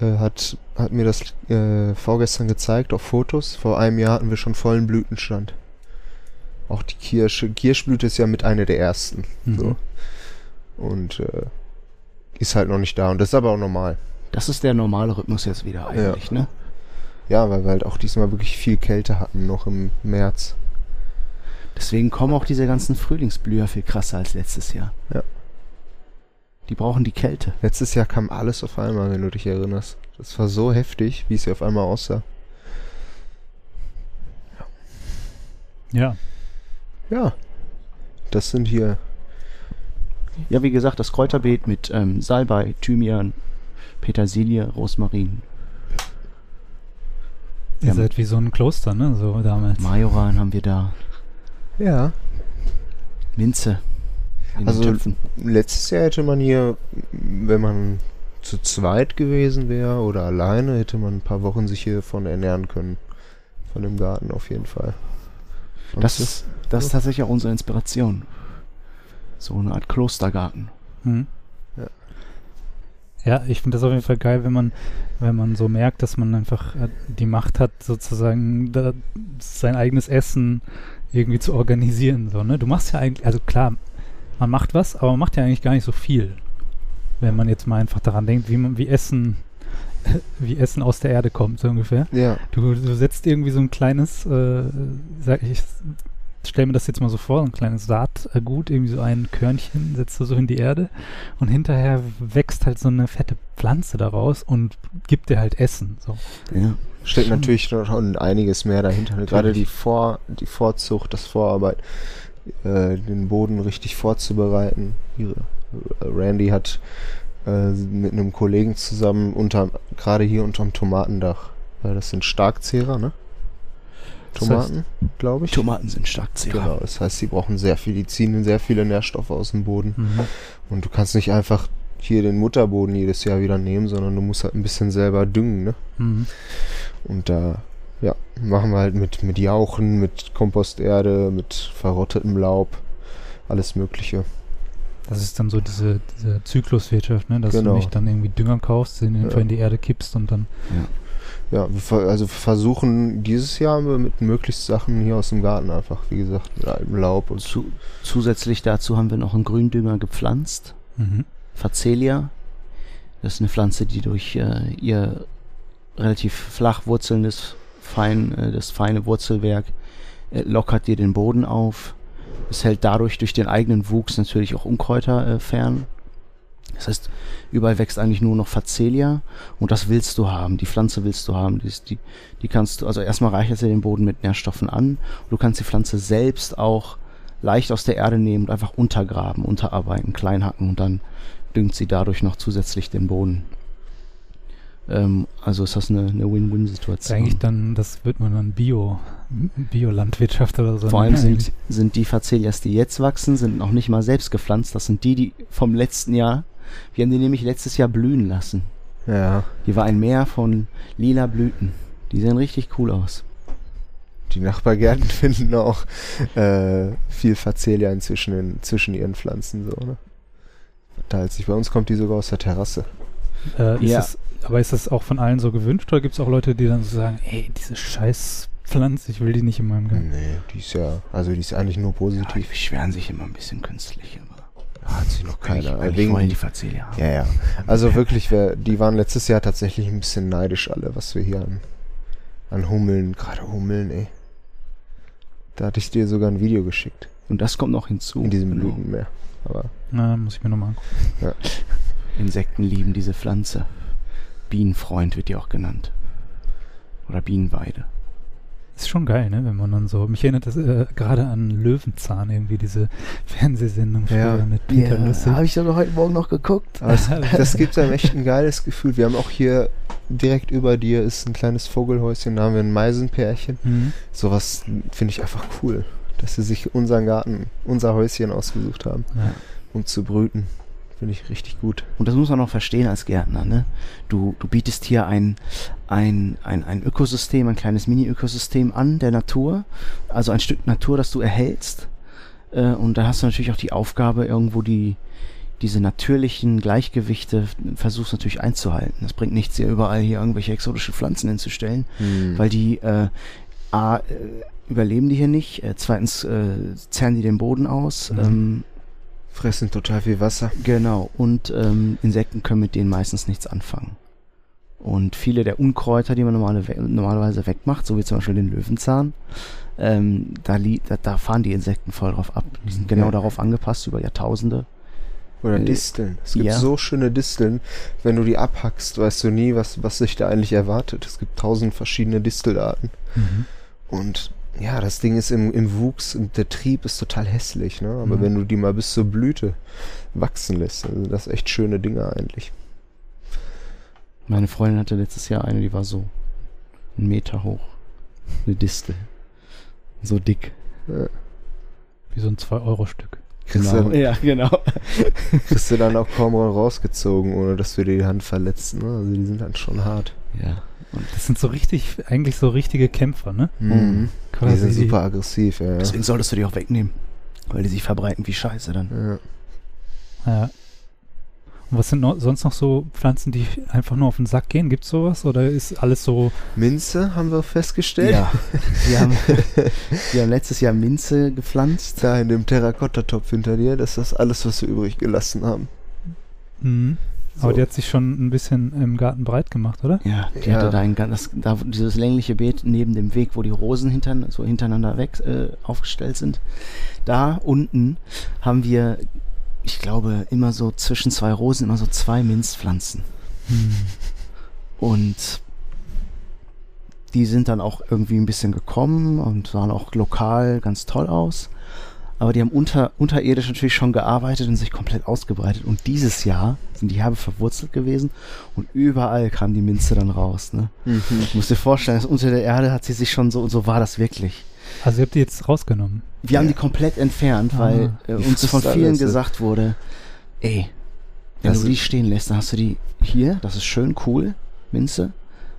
äh, hat, hat mir das äh, vorgestern gezeigt auf Fotos. Vor einem Jahr hatten wir schon vollen Blütenstand. Auch die Kirsche. Kirschblüte ist ja mit einer der ersten. Mhm. So. Und äh, ist halt noch nicht da. Und das ist aber auch normal. Das ist der normale Rhythmus jetzt wieder eigentlich, ne? Ja, weil wir halt auch diesmal wirklich viel Kälte hatten, noch im März. Deswegen kommen auch diese ganzen Frühlingsblüher viel krasser als letztes Jahr. Ja. Die brauchen die Kälte. Letztes Jahr kam alles auf einmal, wenn du dich erinnerst. Das war so heftig, wie es hier auf einmal aussah. Ja. Ja. Das sind hier. Ja, wie gesagt, das Kräuterbeet mit ähm, Salbei, Thymian, Petersilie, Rosmarin, Ihr Ja. seid wie so ein Kloster, ne? So damals. Majoran haben wir da, Ja. Minze in Also-. Letztes Jahr hätte man hier, wenn man zu zweit gewesen wäre oder alleine, hätte man ein paar Wochen sich hiervon ernähren können. Von dem Garten auf jeden Fall. Und Das ist, das ist tatsächlich auch unsere Inspiration. So eine Art Klostergarten. Hm. Ja. Ja, ich finde das auf jeden Fall geil, wenn man, wenn man so merkt, dass man einfach äh, die Macht hat, sozusagen da, sein eigenes Essen irgendwie zu organisieren. So, ne? Du machst ja eigentlich, also klar, man macht was, aber man macht ja eigentlich gar nicht so viel. Wenn man jetzt mal einfach daran denkt, wie man, wie Essen, wie Essen aus der Erde kommt, so ungefähr. ja, Du, du setzt irgendwie so ein kleines, äh, sag ich, stell mir das jetzt mal so vor, ein kleines Saatgut, irgendwie so ein Körnchen, setzt du so in die Erde und hinterher wächst halt so eine fette Pflanze daraus und gibt dir halt Essen. So. Ja. steckt natürlich noch schon einiges mehr dahinter. Gerade die, Vor, die Vorzucht, das Vorarbeit, äh, den Boden richtig vorzubereiten. Ihre, Randy hat äh, mit einem Kollegen zusammen unter, gerade hier unterm Tomatendach, weil das sind Starkzehrer, ne? Das Tomaten, glaube ich. Tomaten sind stark Zehrer. Genau, das heißt, sie brauchen sehr viel, die ziehen sehr viele Nährstoffe aus dem Boden. Mhm. Und du kannst nicht einfach hier den Mutterboden jedes Jahr wieder nehmen, sondern du musst halt ein bisschen selber düngen, ne? Mhm. Und da, ja, machen wir halt mit, mit Jauchen, mit Komposterde, mit verrottetem Laub, alles Mögliche. Das ist dann so diese, diese Zykluswirtschaft, ne? dass Genau. du nicht dann irgendwie Dünger kaufst, den einfach Ja. in die Erde kippst und dann. Ja, wir ver also wir versuchen dieses Jahr mit möglichst Sachen hier aus dem Garten einfach, wie gesagt, mit altem Laub und Zu, zusätzlich dazu haben wir noch einen Gründünger gepflanzt. Mhm. Facelia. Das ist eine Pflanze, die durch äh, ihr relativ flach wurzelndes, fein, äh, das feine Wurzelwerk äh, lockert dir den Boden auf. Es hält dadurch durch den eigenen Wuchs natürlich auch Unkräuter äh, fern. Das heißt, überall wächst eigentlich nur noch Facelia und das willst du haben. Die Pflanze willst du haben. Die, die, die kannst du, also erstmal reichert sie den Boden mit Nährstoffen an. Du kannst die Pflanze selbst auch leicht aus der Erde nehmen und einfach untergraben, unterarbeiten, klein hacken und dann düngt sie dadurch noch zusätzlich den Boden. Ähm, also ist das eine, eine Win-Win-Situation. eigentlich dann, das wird man dann Bio, Biolandwirtschaft oder so. Vor allem sind, sind die Facelias, die jetzt wachsen, sind noch nicht mal selbst gepflanzt. Das sind die, die vom letzten Jahr. Wir haben die nämlich letztes Jahr blühen lassen. Ja, Hier war ein Meer von lila Blüten. Die sehen richtig cool aus. die Nachbargärten finden auch äh, viel Facelia inzwischen in, zwischen ihren Pflanzen so, ne? Teilt sich. Bei uns kommt die sogar aus der Terrasse. Äh, ist Ja. es, aber ist das auch von allen so gewünscht oder gibt es auch Leute, die dann so sagen, ey, diese scheiß Pflanze, ich will die nicht in meinem Garten? Nee, die ist ja, also die ist eigentlich nur Ja, die positiv. beschweren sich immer ein bisschen künstlich. Aber Hat sich noch keiner. Weil ich wegen- wollen die haben. Ja, ja. Also wirklich, wer, die waren letztes Jahr tatsächlich ein bisschen neidisch alle, was wir hier an, an Hummeln, gerade Hummeln, ey. Da hatte ich dir sogar ein Video geschickt. Und das kommt noch hinzu. In diesem Genau. Blütenmeer. Aber Na, muss ich mir nochmal angucken. Insekten lieben diese Pflanze. Bienenfreund wird die auch genannt. Oder Bienenweide. Ist schon geil, ne? Wenn man dann so. Mich erinnert das äh, gerade an Löwenzahn, irgendwie diese Fernsehsendung früher Ja. mit Peter Lustig. habe ich doch heute Morgen noch geguckt. Aber es, das gibt einem echt ein geiles Gefühl. Wir haben auch hier direkt über dir ist ein kleines Vogelhäuschen, da haben wir ein Meisenpärchen. Mhm. Sowas finde ich einfach cool, dass sie sich unseren Garten, unser Häuschen ausgesucht haben, Ja. um zu brüten. Finde ich richtig gut. Und das muss man auch verstehen als Gärtner, ne? Du, du bietest hier ein, ein, ein, ein Ökosystem, ein kleines Mini-Ökosystem an der Natur. Also ein Stück Natur, das du erhältst. Äh, und da hast du natürlich auch die Aufgabe, irgendwo die, diese natürlichen Gleichgewichte versuchst natürlich einzuhalten. Das bringt nichts, hier überall hier irgendwelche exotischen Pflanzen hinzustellen, weil die äh, A, äh, überleben die hier nicht, äh, zweitens äh, zerren die den Boden aus, Mhm. ähm, fressen total viel Wasser. Genau, und ähm, Insekten können mit denen meistens nichts anfangen. Und viele der Unkräuter, die man normale, we- normalerweise wegmacht, so wie zum Beispiel den Löwenzahn, ähm, da, da, da fahren die Insekten voll drauf ab. Die sind genau Ja. darauf angepasst, über Jahrtausende. Oder Äh, Disteln. Es gibt ja. so schöne Disteln. Wenn du die abhackst, weißt du nie, was, was sich da eigentlich erwartet. Es gibt tausend verschiedene Distelarten. Mhm. Und ja, das Ding ist im, im Wuchs und der Trieb ist total hässlich, ne? Aber Mhm. wenn du die mal bis zur Blüte wachsen lässt, also das echt schöne Dinge eigentlich. Meine Freundin hatte letztes Jahr eine, die war so einen Meter hoch. Eine Distel. So dick. Ja. Wie so ein 2-Euro-Stück. Kriegst, du, Ja, genau. kriegst du dann auch kaum rausgezogen, ohne dass wir dir die Hand verletzen. Ne? Also die sind dann schon hart. Ja. Und Das sind so richtig, eigentlich so richtige Kämpfer, ne? Mhm. Die Quasi sind super aggressiv, ja. deswegen solltest du die auch wegnehmen. Weil die sich verbreiten wie Scheiße dann. ja. Ja. Und was sind noch, sonst noch so Pflanzen, die einfach nur auf den Sack gehen? Gibt's sowas? Oder ist alles so. Minze haben wir festgestellt. Ja. Wir haben, wir haben letztes Jahr Minze gepflanzt. Da in dem Terrakottatopf hinter dir, das ist das alles, was wir übrig gelassen haben. Mhm. Aber So. die hat sich schon ein bisschen im Garten breit gemacht, oder? Ja, die Ja. hatte da ein ganz, da dieses längliche Beet neben dem Weg, wo die Rosen hintern, so hintereinander weg äh, aufgestellt sind. Da unten haben wir, ich glaube, immer so zwischen zwei Rosen immer so zwei Minzpflanzen. Mhm. Und die sind dann auch irgendwie ein bisschen gekommen und sahen auch lokal ganz toll aus. Aber die haben unter, unterirdisch natürlich schon gearbeitet und sich komplett ausgebreitet. Und dieses Jahr sind die herbe verwurzelt gewesen und überall kam die Minze dann raus. Ne? Mhm. Du musst dir vorstellen, dass unter der Erde hat sie sich schon so, und so war das wirklich. Also, ihr habt die jetzt rausgenommen. Wir haben Ja. die komplett entfernt, Ah. weil äh, uns von vielen alles, gesagt wurde, ey, wenn Das du die stehen lässt, dann hast du die hier, das ist schön cool, Minze,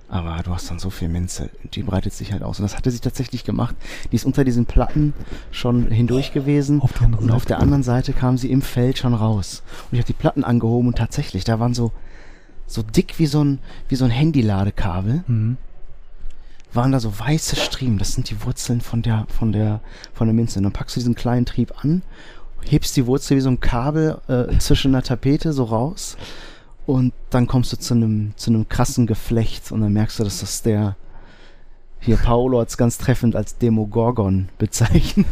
aber du hast dann so viel Minze, die breitet sich halt aus. Und das hatte sie tatsächlich gemacht. Die ist unter diesen Platten schon hindurch gewesen. Auf Und auf Seite. der anderen Seite kam sie im Feld schon raus. Und ich habe die Platten angehoben und tatsächlich, da waren so, so dick wie so ein, wie so ein Handyladekabel Mhm. waren da so weiße Striemen. Das sind die Wurzeln von der, von der, von der Minze. Und dann packst du diesen kleinen Trieb an, hebst die Wurzel wie so ein Kabel äh, zwischen der Tapete so raus und dann kommst du zu einem, zu einem krassen Geflecht und dann merkst du, dass das der, hier Paolo hat es ganz treffend als Demogorgon bezeichnet.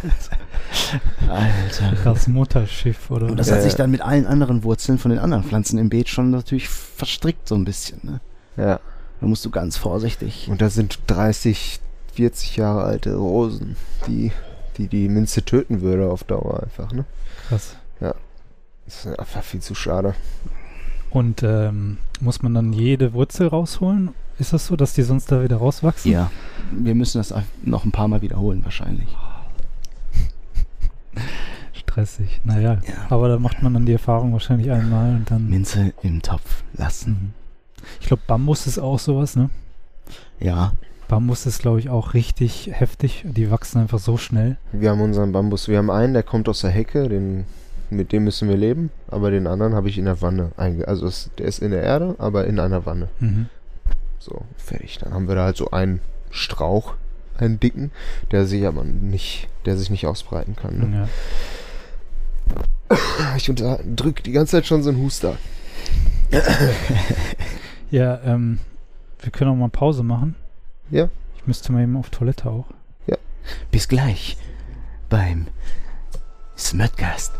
Alter. Das Mutterschiff, oder? Und das Ja, hat sich ja. dann mit allen anderen Wurzeln von den anderen Pflanzen im Beet schon natürlich verstrickt so ein bisschen. Ne? Ja. Da musst du ganz vorsichtig. Und da sind 30, 40 Jahre alte Rosen, die die die Minze töten würde auf Dauer einfach, ne? Krass. Das ist einfach viel zu schade. Und ähm, muss man dann jede Wurzel rausholen? Ist das so, dass die sonst da wieder rauswachsen? Ja, wir müssen das noch ein paar Mal wiederholen wahrscheinlich. Stressig. Naja, Ja. aber da macht man dann die Erfahrung wahrscheinlich einmal und dann. Minze im Topf lassen. Mhm. Ich glaube, Bambus ist auch sowas, ne? Ja, Bambus ist, glaube ich, auch richtig heftig. Die wachsen einfach so schnell. Wir haben unseren Bambus. Wir haben einen, der kommt aus der Hecke, den, mit dem müssen wir leben. Aber den anderen habe ich in der Wanne einge... Also es, der ist in der Erde, aber in einer Wanne. Mhm. So, fertig. Dann haben wir da halt so einen Strauch, einen dicken, der sich aber nicht, der sich nicht ausbreiten kann. Ne? Ja. Ich unterdrück die ganze Zeit schon so einen Huster. Ja, ähm, wir können auch mal Pause machen. Ja. Ich müsste mal eben auf Toilette auch. bis gleich beim Smutcast.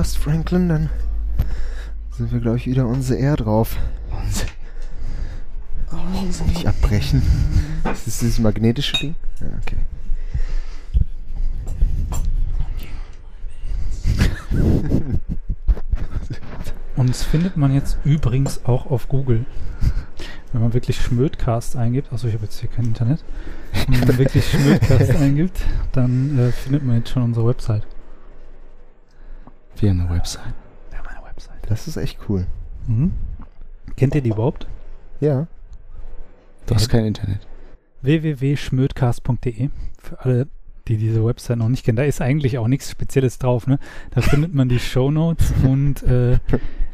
Abmachst, Franklin, dann sind wir, glaube ich, wieder unsere R drauf. Oh, nicht abbrechen. Ist das dieses magnetische Ding? Ja, okay. Und Uns findet man jetzt übrigens auch auf Google. Wenn man wirklich Schmödcast eingibt, also ich habe jetzt hier kein Internet, wenn man wirklich Schmödcast eingibt, dann äh, findet man jetzt schon unsere Website. Wir haben eine Website. Wir haben eine Website. Das ist echt cool. Mhm. Kennt ihr die überhaupt? Ja. Du hast kein Internet. www.schmödcast.de für alle, die diese Website noch nicht kennen. Da ist eigentlich auch nichts Spezielles drauf. Ne? Da findet man die Shownotes und äh,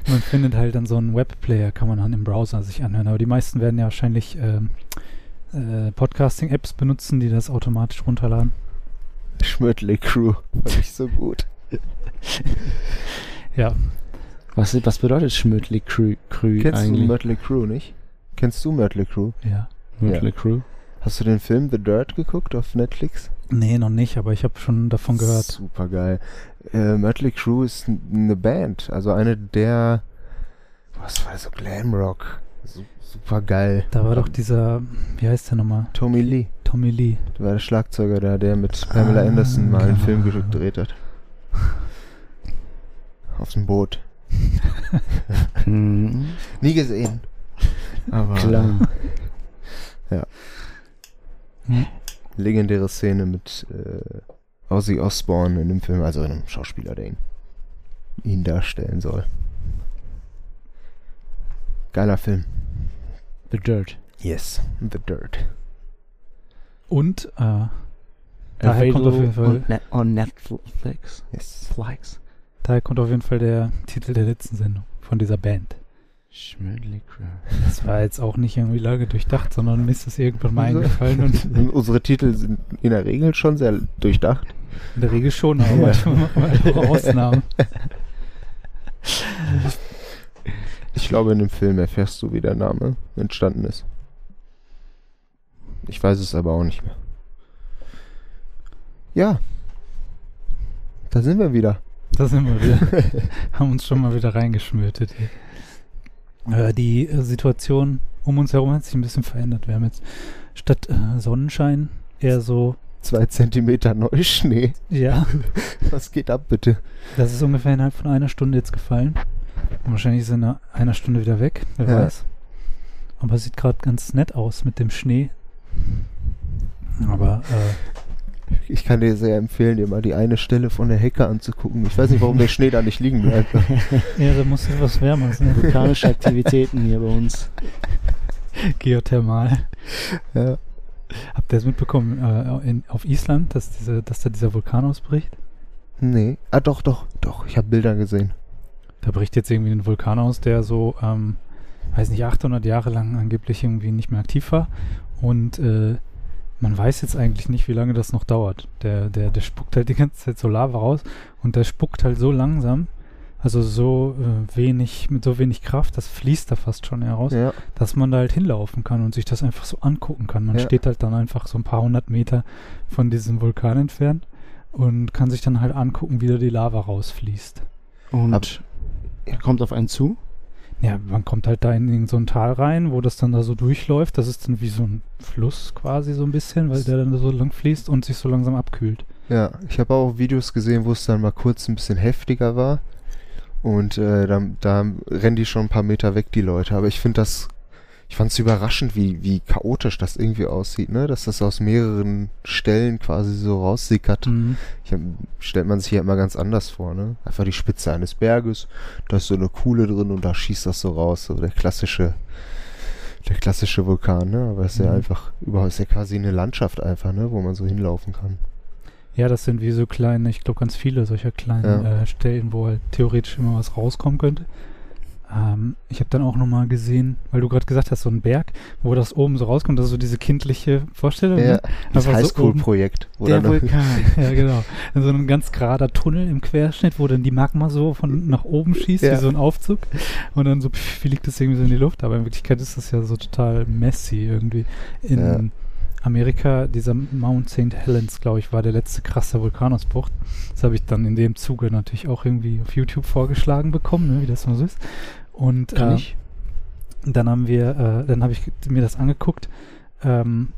man findet halt dann so einen Webplayer, kann man dann im Browser sich anhören. Aber die meisten werden ja wahrscheinlich ähm, äh, Podcasting-Apps benutzen, die das automatisch runterladen. Schmötley Crew. Fand ich so gut. Ja, Was, was bedeutet Schmödli Crew, Crew Kennst du eigentlich? Mötley Crew nicht? Kennst du Mötley Crew? ja. Mödli Crew? Hast du den Film The Dirt geguckt auf Netflix? Nee, noch nicht, aber ich habe schon davon gehört. Super geil. Äh, Mötley Crew ist eine Band, also eine der, was war das, so Glamrock. Su super geil. Da war doch dieser, wie heißt der nochmal? Tommy Lee, Tommy Lee. der war der Schlagzeuger da, der mit Pamela Ah, Anderson mal einen genau. Film gedreht hat. Auf dem Boot. Mhm. Nie gesehen. Aber Klar. Hm. legendäre Szene mit äh, Ozzy Osbourne in dem Film, also einem Schauspieler, der ihn, ihn darstellen soll. Geiler Film. The Dirt. Yes, The Dirt. Und äh, Daher kommt auf jeden Fall- on, Net on Netflix. Yes. Flex. Daher kommt auf jeden Fall der Titel der letzten Sendung von dieser Band. Schmödli Crew. Das war jetzt auch nicht irgendwie lange durchdacht, sondern mir ist das irgendwann mal Also- eingefallen und unsere Titel sind in der Regel schon sehr durchdacht. in der Regel schon, aber manchmal machen wir halt auch Ausnahmen. Ich glaube, in dem Film erfährst du, wie der Name entstanden ist. Ich weiß es aber auch nicht mehr. Ja. Da sind wir wieder. Da sind wir wieder. Haben uns schon mal wieder reingeschmürtet. Äh, die äh, Situation um uns herum hat sich ein bisschen verändert. Wir haben jetzt statt äh, Sonnenschein eher so, Zwei Zentimeter Neuschnee. ja, Was geht ab, bitte? das ist ungefähr innerhalb von einer Stunde jetzt gefallen. Und wahrscheinlich ist er in einer, einer Stunde wieder weg, wer Ja. weiß. Aber es sieht gerade ganz nett aus mit dem Schnee. Aber äh, Ich kann dir sehr empfehlen, dir mal die eine Stelle von der Hecke anzugucken. Ich weiß nicht, warum der Schnee da nicht liegen bleibt. ja, da muss etwas wärmer sein. Vulkanische Aktivitäten hier bei uns. Geothermal. Ja. Habt ihr das mitbekommen äh, in, auf Island, dass, diese, dass da dieser Vulkan ausbricht? Nee. Ah, doch, doch, doch. Ich habe Bilder gesehen. Da bricht jetzt irgendwie ein Vulkan aus, der so, ähm, weiß nicht, 800 Jahre lang angeblich irgendwie nicht mehr aktiv war. Und äh, man weiß jetzt eigentlich nicht, wie lange das noch dauert. Der, der, der spuckt halt die ganze Zeit so Lava raus und der spuckt halt so langsam, also so äh, wenig, mit so wenig Kraft, das fließt da fast schon heraus, Ja. dass man da halt hinlaufen kann und sich das einfach so angucken kann. Man Ja. steht halt dann einfach so ein paar hundert Meter von diesem Vulkan entfernt und kann sich dann halt angucken, wie da die Lava rausfließt. Und Ab- er kommt auf einen zu. Ja, man kommt halt da in, so ein Tal rein, wo das dann da so durchläuft. Das ist dann wie so ein Fluss quasi so ein bisschen, weil der dann so lang fließt und sich so langsam abkühlt. Ja, ich habe auch Videos gesehen, wo es dann mal kurz ein bisschen heftiger war. Und äh, da, da rennen die schon ein paar Meter weg, die Leute. Aber ich finde das, ich fand es überraschend, wie, wie chaotisch das irgendwie aussieht, ne? Dass das aus mehreren Stellen quasi so raussickert. Mhm. Ich hab, stellt man sich ja immer ganz anders vor, ne? Einfach die Spitze eines Berges, da ist so eine Kuhle drin und da schießt das so raus, so der klassische, der klassische Vulkan, ne? Aber es ist ja Mhm. einfach, überhaupt ist ja quasi eine Landschaft einfach, ne? Wo man so hinlaufen kann. Ja, das sind wie so kleine, ich glaube ganz viele solcher kleinen Ja. äh, Stellen, wo halt theoretisch immer was rauskommen könnte. Ähm, ich habe dann auch nochmal gesehen, weil du gerade gesagt hast, so ein Berg, wo das oben so rauskommt, das ist so diese kindliche Vorstellung. Ja, Ne? das so Highschool-Projekt. wo Der Vulkan. ja, genau. In so ein ganz gerader Tunnel im Querschnitt, wo dann die Magma so von nach oben schießt, Ja. wie so ein Aufzug. Und dann so pff, fliegt es irgendwie so in die Luft. Aber in Wirklichkeit ist das ja so total messy irgendwie. In Ja. Amerika, dieser Mount St. Helens, glaube ich, war der letzte krasse Vulkanausbruch. Das habe ich dann in dem Zuge natürlich auch irgendwie auf YouTube vorgeschlagen bekommen, ne, wie das immer so ist. Und äh, dann haben wir, äh, dann habe ich mir das angeguckt. Ähm,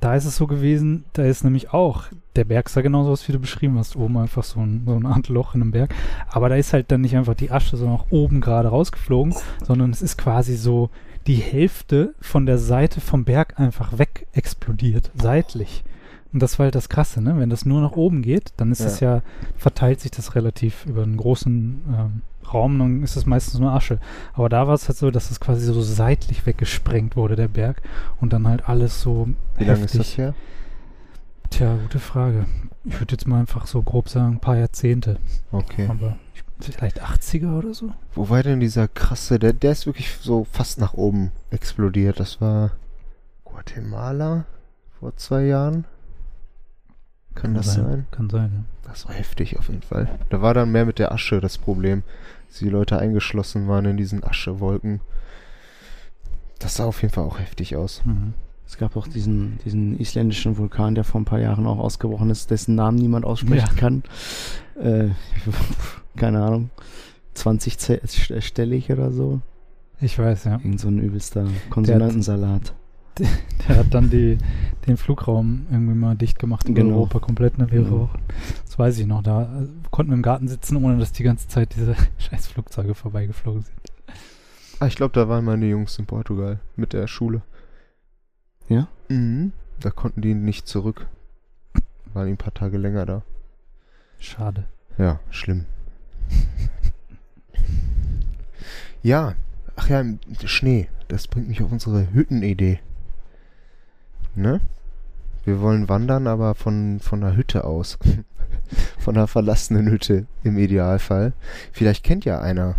da ist es so gewesen, da ist nämlich auch, der Berg sah genauso aus, wie du beschrieben hast, oben einfach so, ein, so eine Art Loch in einem Berg. Aber da ist halt dann nicht einfach die Asche so nach oben gerade rausgeflogen, sondern es ist quasi so die Hälfte von der Seite vom Berg einfach weg explodiert, seitlich. Und das war halt das Krasse, ne? Wenn das nur nach oben geht, dann ist Ja. es ja, verteilt sich das relativ über einen großen ähm, Raum, dann ist es meistens nur Asche. Aber da war es halt so, dass es quasi so seitlich weggesprengt wurde, der Berg. Und dann halt alles so Wie lange ist das her? Tja, gute Frage. Ich würde jetzt mal einfach so grob sagen, ein paar Jahrzehnte. Okay. Aber ich, vielleicht 80er oder so? Wo war denn dieser krasse, der, der ist wirklich so fast nach oben explodiert. Das war Guatemala vor zwei Jahren. Kann das sein? Kann sein, Das war heftig auf jeden Fall. Da war dann mehr mit der Asche das Problem, dass die Leute eingeschlossen waren in diesen Aschewolken. Das sah auf jeden Fall auch heftig aus. ja. Mhm. Es gab auch diesen, diesen isländischen Vulkan, der vor ein paar Jahren auch ausgebrochen ist, dessen Namen niemand aussprechen Ja. kann. Äh, keine Ahnung. 20 ze- st- stellig oder so. Ich weiß, ja. Irgend so ein übelster Konsonantensalat. Der hat dann die, den Flugraum irgendwie mal dicht gemacht in Genau. Europa, komplett eine mehrere Genau. Wochen. Das weiß ich noch. Da äh, konnten wir im Garten sitzen, ohne dass die ganze Zeit diese scheiß Flugzeuge vorbeigeflogen sind. Ah, ich glaube, da waren meine Jungs in Portugal mit der Schule. Ja? Mhm. Da konnten die nicht zurück. Waren die ein paar Tage länger da. Schade. Ja, schlimm. Ja, ach ja, Schnee. Das bringt mich auf unsere Hüttenidee. Ne? Wir wollen wandern, aber von, von einer Hütte aus. von einer verlassenen Hütte im Idealfall. Vielleicht kennt ja einer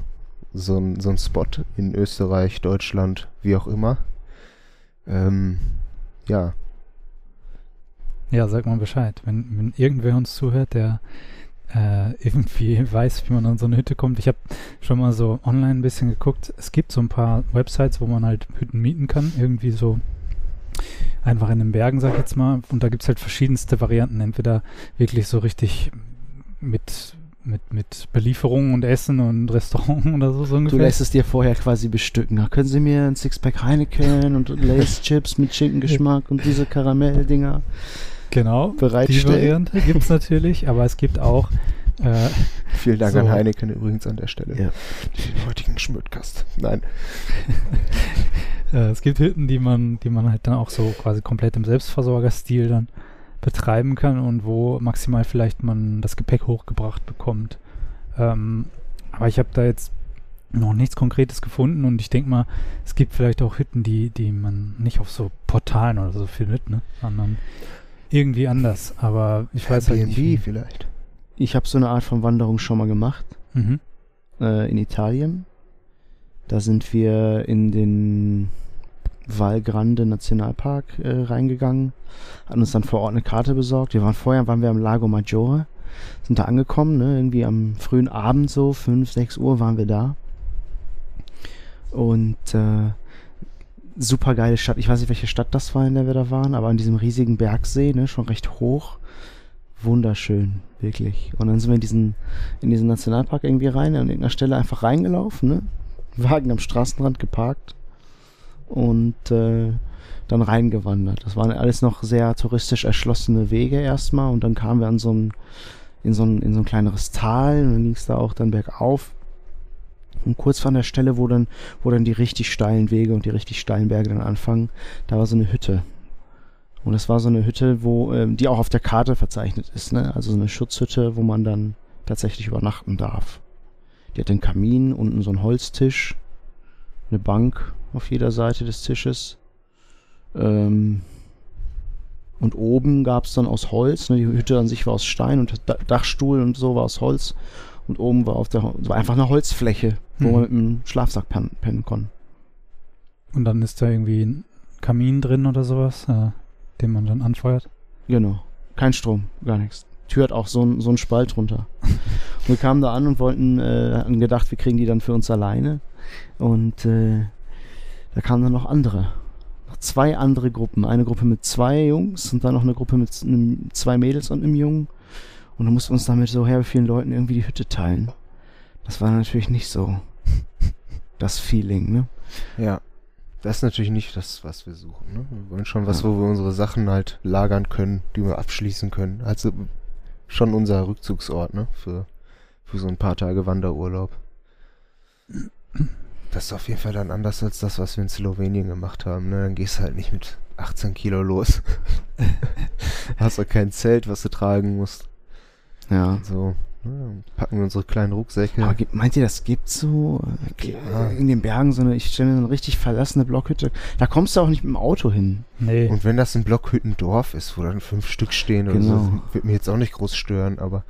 so ein so Spot in Österreich, Deutschland, wie auch immer. Ähm, ja, Ja, sag mal Bescheid. Wenn, wenn irgendwer uns zuhört, der äh, irgendwie weiß, wie man an so eine Hütte kommt. Ich habe schon mal so online ein bisschen geguckt. Es gibt so ein paar Websites, wo man halt Hütten mieten kann. Irgendwie so einfach in den Bergen, sag ich jetzt mal. Und da gibt's halt verschiedenste Varianten. Entweder wirklich so richtig mit, mit, mit Belieferung und Essen und Restaurant oder so, so Du ungefähr. lässt es dir vorher quasi bestücken. Da können Sie mir ein Sixpack Heineken und Lace Chips mit Schinkengeschmack und diese Karamelldinger genau. Die bereitstellen. Variante gibt's natürlich, aber es gibt auch äh, vielen Dank So. an Heineken übrigens an der Stelle. Ja. Den heutigen Schmödkast. Nein. Äh, es gibt Hütten, die man, die man halt dann auch so quasi komplett im Selbstversorgerstil dann betreiben kann und wo maximal vielleicht man das Gepäck hochgebracht bekommt. Ähm, aber ich habe da jetzt noch nichts Konkretes gefunden und ich denke mal, es gibt vielleicht auch Hütten, die, die man nicht auf so Portalen oder so findet, ne? Sondern irgendwie anders. Aber ich weiß halt nicht. B&B wie. vielleicht. Ich habe so eine Art von Wanderung schon mal gemacht Mhm. äh, in Italien. Da sind wir in den Val Grande Nationalpark äh, reingegangen, hatten uns dann vor Ort eine Karte besorgt. Wir waren vorher, waren wir am Lago Maggiore, sind da angekommen, ne, irgendwie am frühen Abend so, 5, 6 Uhr waren wir da. Und äh, super geile Stadt. Ich weiß nicht, welche Stadt das war, in der wir da waren, aber an diesem riesigen Bergsee, ne, schon recht hoch. Wunderschön, wirklich. Und dann sind wir in diesen, in diesen Nationalpark irgendwie rein, an irgendeiner Stelle einfach reingelaufen, ne? Wagen am Straßenrand geparkt und äh, dann reingewandert. Das waren alles noch sehr touristisch erschlossene Wege erstmal und dann kamen wir an so ein, in so ein, in so ein kleineres Tal und dann ging es da auch dann bergauf. Und kurz vor der Stelle, wo dann, wo dann die richtig steilen Wege und die richtig steilen Berge dann anfangen, da war so eine Hütte. Und das war so eine Hütte, wo, ähm, die auch auf der Karte verzeichnet ist, ne? Also so eine Schutzhütte, wo man dann tatsächlich übernachten darf. Die hat einen Kamin, unten so einen Holztisch, eine Bank auf jeder Seite des Tisches. Ähm, und oben gab es dann aus Holz, ne, die Hütte an sich war aus Stein und Dachstuhl und so war aus Holz. Und oben war auf der war einfach eine Holzfläche, wo Mhm. man mit einem Schlafsack pennen, pennen konnte. Und dann ist da irgendwie ein Kamin drin oder sowas, äh, den man dann anfeuert. Genau. Kein Strom, gar nichts. Tür hat auch so ein, so ein Spalt runter. Und wir kamen da an und wollten, äh, hatten gedacht, wir kriegen die dann für uns alleine. Und äh, da kamen dann noch andere. Noch zwei andere Gruppen. Eine Gruppe mit zwei Jungs und dann noch eine Gruppe mit einem, zwei Mädels und einem Jungen. Und dann mussten wir uns damit so her vielen Leuten irgendwie die Hütte teilen. Das war natürlich nicht so das Feeling, ne? Ja. Das ist natürlich nicht das, was wir suchen. Ne? Wir wollen schon was, wo wir unsere Sachen halt lagern können, die wir abschließen können. Also schon unser Rückzugsort, ne? Für, für so ein paar Tage Wanderurlaub. Das ist auf jeden Fall dann anders als das, was wir in Slowenien gemacht haben. Ne? Dann gehst du halt nicht mit 18 Kilo los. Hast auch kein Zelt, was du tragen musst. Ja. So, packen wir unsere kleinen Rucksäcke. Aber meint ihr, das gibt so äh, Ja. in den Bergen so eine, ich stelle mir so eine richtig verlassene Blockhütte. Da kommst du auch nicht mit dem Auto hin. Nee. Und wenn das ein Blockhüttendorf ist, wo dann fünf Stück stehen oder Genau. so, wird mir jetzt auch nicht groß stören, aber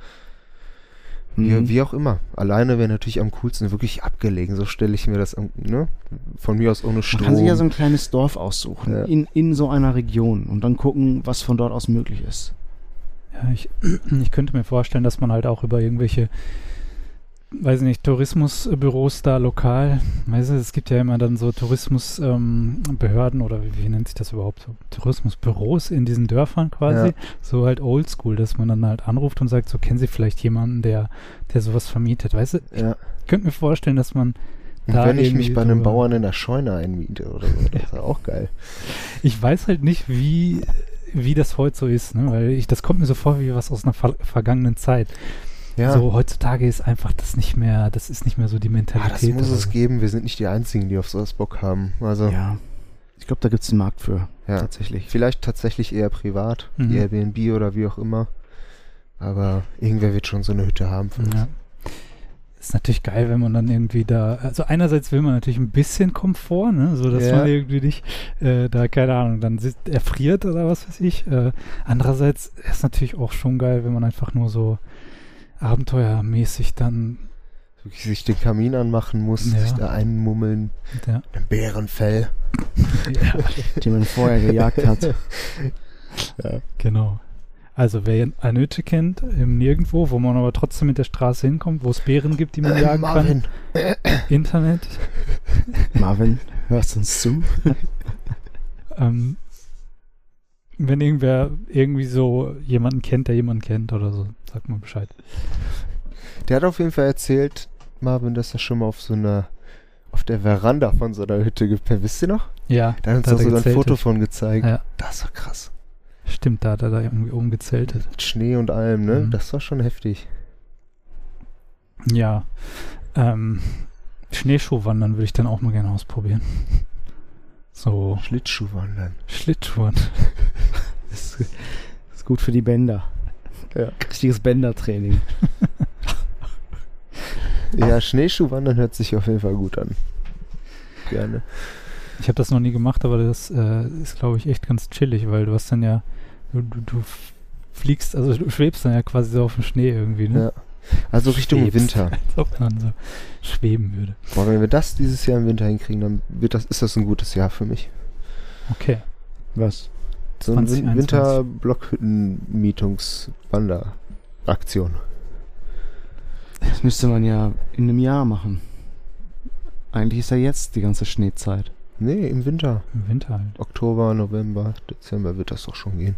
Mhm. wie, wie auch immer. Alleine wäre natürlich am coolsten wirklich abgelegen. So stelle ich mir das, am- ne? Von mir aus ohne Strom. Man kann sich ja so ein kleines Dorf aussuchen, Ja. in, in so einer Region und dann gucken, was von dort aus möglich ist. Ja, ich, ich könnte mir vorstellen, dass man halt auch über irgendwelche, weiß nicht, Tourismusbüros da lokal, weißt du, es gibt ja immer dann so Tourismusbehörden ähm, oder wie, wie nennt sich das überhaupt? Tourismusbüros in diesen Dörfern quasi, Ja. so halt oldschool, dass man dann halt anruft und sagt, so kennen Sie vielleicht jemanden, der, der sowas vermietet, weißt du? ja. Ich könnte mir vorstellen, dass man, Und Da wenn ich mich bei einem Bauern in der Scheune einmiete oder so, das ist ja auch geil. ich weiß halt nicht, wie, wie das heute so ist, ne? weil ich, das kommt mir so vor wie was aus einer ver vergangenen Zeit. Ja, So heutzutage ist einfach das nicht mehr, das ist nicht mehr so die ah, Mentalität. das muss oder es geben. Wir sind nicht die Einzigen, die auf sowas Bock haben. Also, ja. Ja. Ich glaube, da gibt es einen Markt für, tatsächlich. Vielleicht tatsächlich eher privat, Mhm. Airbnb oder wie auch immer. Aber irgendwer wird schon so eine Hütte haben für uns. Ja. Ist natürlich geil, wenn man dann irgendwie da, also einerseits will man natürlich ein bisschen Komfort, ne, so dass Ja. man irgendwie nicht äh, da, keine Ahnung, dann sitzt, erfriert oder was weiß ich. Äh, andererseits ist natürlich auch schon geil, wenn man einfach nur so abenteuermäßig dann, Wirklich sich den Kamin anmachen muss, Ja. sich da einmummeln, ja, ein Bärenfell. ja Die man vorher gejagt hat. genau. Also wer eine Hütte kennt, im Nirgendwo, wo man aber trotzdem mit der Straße hinkommt, wo es Bären gibt, die man jagen Marvin, kann, Internet, Marvin, hörst du uns zu? Ähm, wenn irgendwer irgendwie so jemanden kennt, der jemanden kennt oder so, sagt mal Bescheid. der hat auf jeden Fall erzählt, Marvin, dass er schon mal auf so einer, auf der Veranda von so einer Hütte gepennt. Wisst ihr noch? Ja, Da hat uns auch er sogar ein. Foto von gezeigt. Ja. Das war krass. Stimmt, da hat er da irgendwie oben gezeltet. Mit Schnee und allem, ne? Mhm. Das war schon heftig. Ja, ähm, Schneeschuhwandern würde ich dann auch mal gerne ausprobieren. So, Schlittschuhwandern. Schlittschuhen. Das ist, das ist gut für die Bänder. Ja. Richtiges Bändertraining. Ja, Schneeschuhwandern hört sich auf jeden Fall gut an. Gerne. Ich habe das noch nie gemacht, aber das äh, ist, glaube ich, echt ganz chillig, weil du hast dann ja, du, du, fliegst, also du schwebst dann ja quasi so auf dem Schnee irgendwie, ne? Ja. Also Richtung Schwebst, Winter. Als ob man so schweben würde. Boah, wenn wir das dieses Jahr im Winter hinkriegen, dann wird das, ist das ein gutes Jahr für mich. Okay. Was? So eine 2021. Winter-Blockhütten-Mietungs-Wanderaktion. Das müsste man ja in einem Jahr machen. Eigentlich ist ja jetzt die ganze Schneezeit. Nee, im Winter. Im Winter halt. Oktober, November, Dezember wird das doch schon gehen.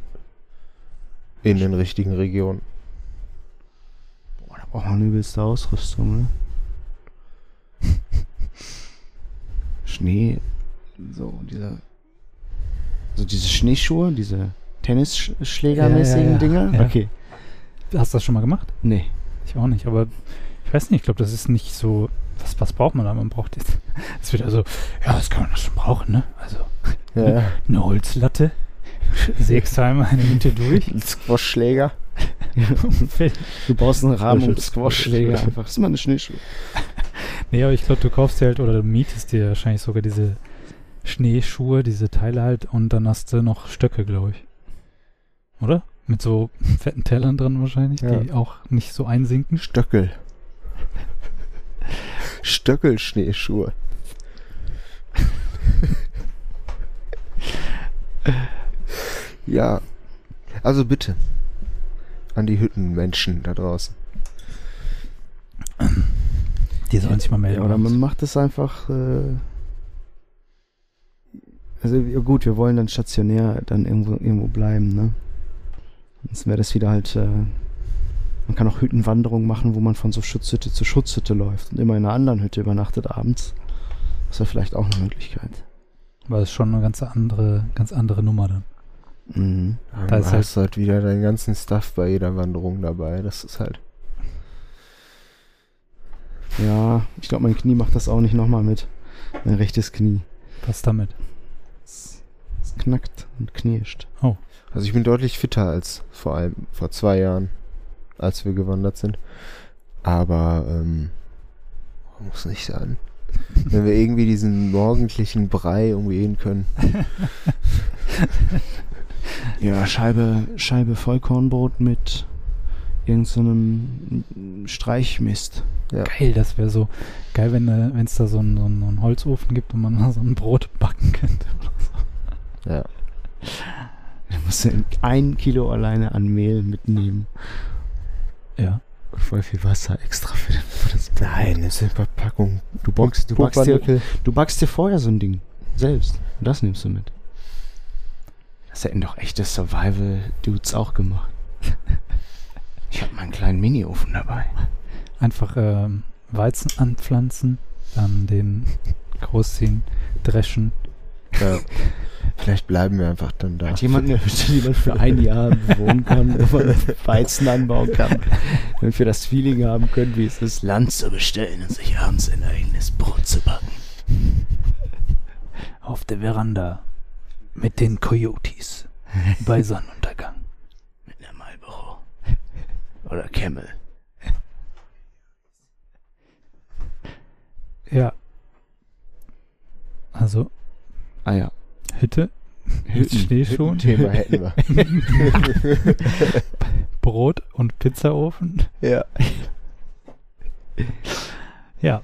In den richtigen Regionen. Boah, da braucht man übelste Ausrüstung, ne? Schnee, so diese, so diese Schneeschuhe, diese Tennisschlägermäßigen Ja, ja, ja. Dinger. Ja. Okay. Hast du das schon mal gemacht? Nee. Ich auch nicht, aber ich weiß nicht, ich glaube, das ist nicht so. Was, was braucht man da? Man braucht jetzt. Es wird also, ja, das kann man schon brauchen, ne? Also Ja, eine Holzlatte, einmal eine Mitte durch. Ein Squash-Schläger. Du baust einen Rahmen um Squash-Schläger einfach. Das ist mal eine Schneeschuhe. nee, aber ich glaube, du kaufst dir halt oder du mietest dir wahrscheinlich sogar diese Schneeschuhe, diese Teile halt und dann hast du noch Stöcke, glaube ich. Oder? Mit so fetten Tellern dran wahrscheinlich, Ja. die auch nicht so einsinken. Stöckel. Stöckelschneeschuhe. ja. Also bitte. An die Hüttenmenschen da draußen. Die sollen sich mal melden. Ja, oder man macht es einfach. Äh, also gut, wir wollen dann stationär dann irgendwo irgendwo bleiben, ne? Sonst wäre das wieder halt. Äh, man kann auch Hüttenwanderungen machen, wo man von so Schutzhütte zu Schutzhütte läuft und immer in einer anderen Hütte übernachtet abends. Das wäre vielleicht auch eine Möglichkeit. Aber das ist schon eine ganz andere, ganz andere Nummer dann. Mhm. Da Da ist hast du halt wieder deinen ganzen Stuff bei jeder Wanderung dabei. Das ist halt. Ja, ich glaube, mein Knie macht das auch nicht nochmal mit. Mein rechtes Knie. Was damit? Es, es knackt und knirscht. Also ich bin deutlich fitter als vor allem vor zwei Jahren, als wir gewandert sind. Aber ähm, muss nicht sein. Wenn wir irgendwie diesen morgendlichen Brei umgehen können. Ja, Scheibe, Scheibe Vollkornbrot mit irgendeinem Streichmist. Ja. Geil, das wäre so geil, wenn äh, es da so einen, so, einen, so Holzofen gibt und man mal so ein Brot backen könnte. Ja. Da musst du ein Kilo alleine an Mehl mitnehmen. Ja. Und voll viel Wasser extra für, den, für das Brot. Nein, das ist eine Verpackung. Du backst, du, backst dir, du backst dir vorher so ein Ding. Selbst. Und das nimmst du mit. Das hätten doch echte Survival-Dudes auch gemacht. Ich habe meinen kleinen Mini-Ofen dabei. Einfach ähm, Weizen anpflanzen, dann den großziehen, dreschen. Ja. Vielleicht bleiben wir einfach dann da. Hat jemand eine Hütte, die man für ein Jahr bewohnen kann, wo man Weizen anbauen kann? Damit wir das Feeling haben können, wie es ist, Land zu bestellen und sich abends ein eigenes Brot zu backen. Auf der Veranda mit den Coyotes bei Sonnenuntergang. Mit einer Marlboro. Oder Camel. Ja. Also Ah ja. Hütte, mit Schneeschuhen, Thema hätten wir. Brot und Pizzaofen. ja. Ja,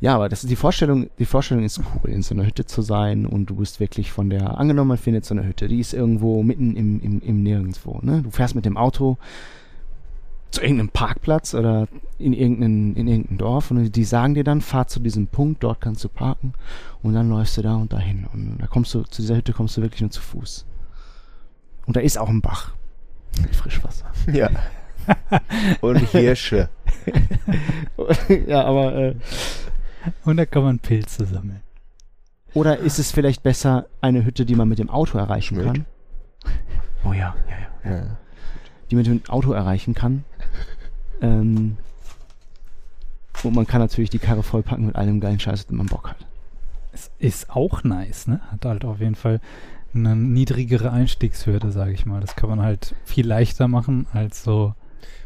Ja, aber das ist die Vorstellung, die Vorstellung ist cool, in so einer Hütte zu sein und du bist wirklich von der, angenommen man findet so eine Hütte, die ist irgendwo mitten im, im, im Nirgendwo, ne? Du fährst mit dem Auto zu irgendeinem Parkplatz oder in irgendein, in irgendein Dorf und die sagen dir dann, fahr zu diesem Punkt, dort kannst du parken und dann läufst du da und dahin und da kommst du, zu dieser Hütte kommst du wirklich nur zu Fuß. Und da ist auch ein Bach mit Frischwasser. Ja. Und Hirsche. ja, aber äh, und da kann man Pilze sammeln. Oder ist es vielleicht besser eine Hütte, die man mit dem Auto erreichen Schmidt. kann? Oh ja, ja, ja. Ja. Die man mit dem Auto erreichen kann. Ähm, und man kann natürlich die Karre vollpacken mit allem geilen Scheiß, den man Bock hat. Es ist auch nice, ne? Hat halt auf jeden Fall eine niedrigere Einstiegshürde, sage ich mal. Das kann man halt viel leichter machen als so.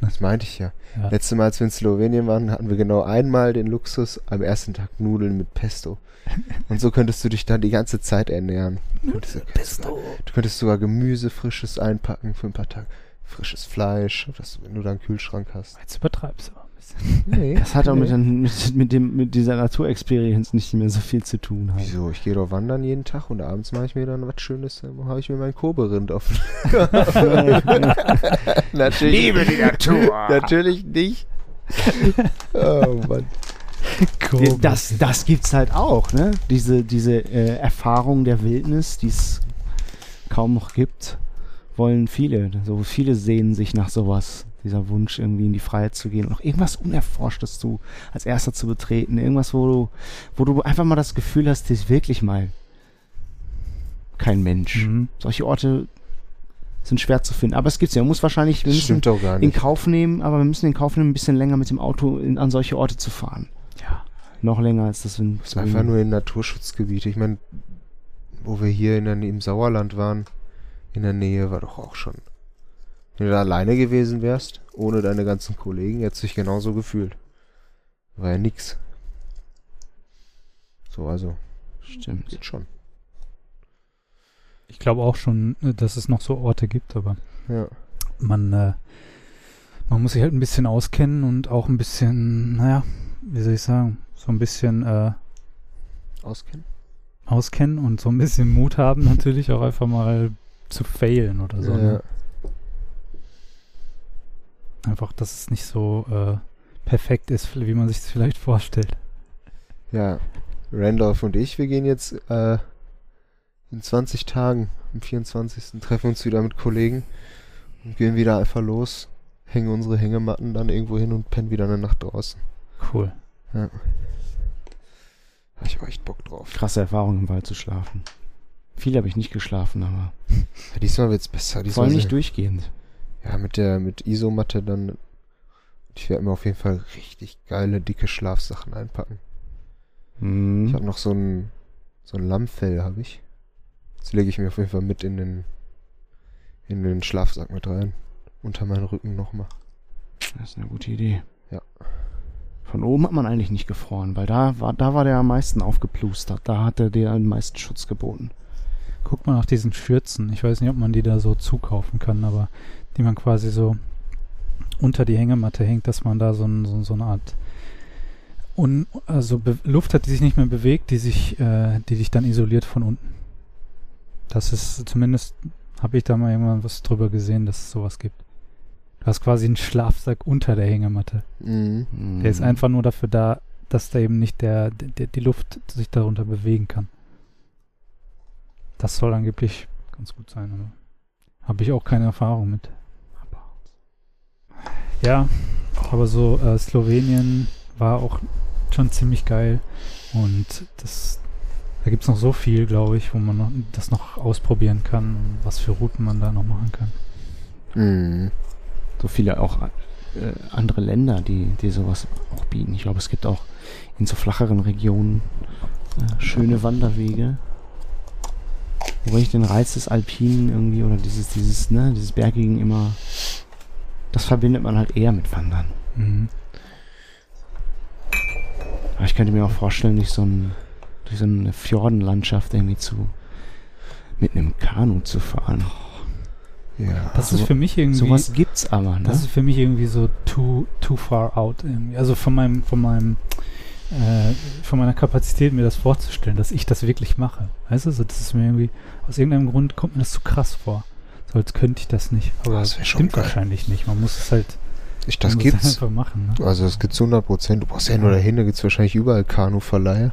Das meinte ich ja. Ja. Letztes Mal, als wir in Slowenien waren, hatten wir genau einmal den Luxus, am ersten Tag Nudeln mit Pesto. Und so könntest du dich dann die ganze Zeit ernähren. Du könntest, Pesto. du könntest sogar Gemüse frisches einpacken für ein paar Tage. Frisches Fleisch, das, wenn du da einen Kühlschrank hast. Jetzt übertreibst du aber ein bisschen. Nee. Das hat auch mit, den, mit, mit, dem, mit dieser Naturexperienz nicht mehr so viel zu tun. Halt. Wieso? Ich gehe doch wandern jeden Tag und abends mache ich mir dann was Schönes, dann habe ich mir mein Koberind auf. Natürlich. die Natur. Natürlich nicht. Oh Mann. Cool. Das, das gibt's halt auch, ne? Diese, diese äh, Erfahrung der Wildnis, die es kaum noch gibt, wollen viele. So viele sehnen sich nach sowas. Dieser Wunsch, irgendwie in die Freiheit zu gehen und noch irgendwas Unerforschtes zu, als erster zu betreten. Irgendwas, wo du, wo du einfach mal das Gefühl hast, das ist wirklich mal kein Mensch. Mhm. Solche Orte sind schwer zu finden. Aber es gibt's ja. Man muss wahrscheinlich, wir müssen in. Kauf nehmen, aber wir müssen in Kauf nehmen, ein bisschen länger mit dem Auto in, an solche Orte zu fahren. Ja. Noch länger als das ist einfach nur in Naturschutzgebiete. Ich meine, wo wir hier in im Sauerland waren, in der Nähe, war doch auch schon. Wenn du da alleine gewesen wärst, ohne deine ganzen Kollegen, hättest du dich genauso gefühlt. War ja nix. So, also, Stimmt. geht schon. Ich glaube auch schon, äh, dass es noch so Orte gibt, aber Ja. man, äh, man muss sich halt ein bisschen auskennen und auch ein bisschen, naja, wie soll ich sagen, so ein bisschen äh, Auskennen? auskennen und so ein bisschen Mut haben, natürlich auch einfach mal zu failen oder so. ja. Ne? Einfach, dass es nicht so äh, perfekt ist, wie man sich das vielleicht vorstellt. ja. Randolph und ich, wir gehen jetzt äh, in 20 Tagen, am 24. treffen uns wieder mit Kollegen und gehen wieder einfach los, hängen unsere Hängematten dann irgendwo hin und pennen wieder eine Nacht draußen. Cool. Hab ich auch echt Bock drauf. Krasse Erfahrung im Wald zu schlafen. Viel habe ich nicht geschlafen, aber Ja, diesmal wird's besser. vor Diesmal allem nicht durchgehend. Ja, mit der mit Isomatte dann. Ich werde mir auf jeden Fall richtig geile, dicke Schlafsachen einpacken. Ich Mhm. habe noch so ein so ein Lammfell habe ich. Das lege ich mir auf jeden Fall mit in den in den Schlafsack mit rein. Unter meinen Rücken nochmal. Das ist eine gute Idee. Ja. Von oben hat man eigentlich nicht gefroren, weil da war, da war der am meisten aufgeplustert. Da hatte der am meisten Schutz geboten. Guck mal nach diesen Schürzen. Ich weiß nicht, ob man die da so zukaufen kann, aber die man quasi so unter die Hängematte hängt, dass man da so, ein, so, so eine Art un, also Be Luft hat, die sich nicht mehr bewegt, die sich, äh, die dich dann isoliert von unten. Das ist zumindest, habe ich da mal irgendwann was drüber gesehen, dass es sowas gibt. Du hast quasi einen Schlafsack unter der Hängematte. Mhm. Der ist einfach nur dafür da, dass da eben nicht der, der, die Luft sich darunter bewegen kann. Das soll angeblich ganz gut sein, aber habe ich auch keine Erfahrung mit. Ja, aber so äh, Slowenien war auch schon ziemlich geil und das, da gibt es noch so viel, glaube ich, wo man noch, das noch ausprobieren kann was für Routen man da noch machen kann. Mhm. so viele auch äh, andere Länder, die, die sowas auch bieten. Ich glaube, es gibt auch in so flacheren Regionen äh, schöne Wanderwege. Wobei ich den Reiz des Alpinen irgendwie oder dieses, dieses, ne, dieses Bergigen immer, das verbindet man halt eher mit Wandern. Mhm. Aber ich könnte mir auch vorstellen, durch so, ein, durch so eine Fjordenlandschaft irgendwie zu, mit einem Kanu zu fahren. Ja. Das So- ist für mich irgendwie. Sowas gibt's aber, ne? Das ist für mich irgendwie so too, too far out irgendwie. Also von meinem, von meinem, äh, von meiner Kapazität, mir das vorzustellen, dass ich das wirklich mache. Weißt du, so, das ist mir irgendwie, aus irgendeinem Grund kommt mir das zu krass vor. So als könnte ich das nicht. Aber Das stimmt geil. wahrscheinlich nicht. Man muss es halt Ich, das es gibt's. einfach machen. Ne? Also das gibt's 100 Prozent. Du brauchst ja nur dahin, da gibt's wahrscheinlich überall Kanuverleihe.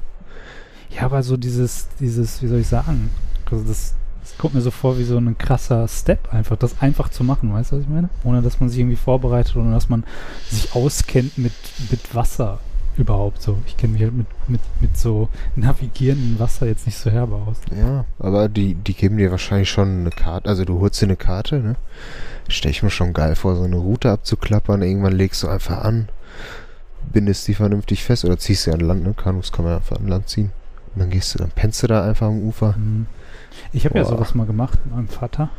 Ja, aber so dieses, dieses, wie soll ich sagen? Also das, das kommt mir so vor wie so ein krasser Step, einfach das einfach zu machen, weißt du, was ich meine? Ohne dass man sich irgendwie vorbereitet, ohne dass man sich auskennt mit, mit Wasser überhaupt so. Ich kenne mich halt mit, mit, mit so navigierendem Wasser jetzt nicht so herbe aus. Ja, aber die, die geben dir wahrscheinlich schon eine Karte. Also du holst dir eine Karte, ne? Stell ich mir schon geil vor, so eine Route abzuklappern. Irgendwann legst du einfach an, bindest die vernünftig fest oder ziehst sie an Land, ne? Kanus kann man einfach an Land ziehen. Und dann gehst du, dann pennst du da einfach am Ufer. Mhm. Ich habe ja sowas mal gemacht mit meinem Vater.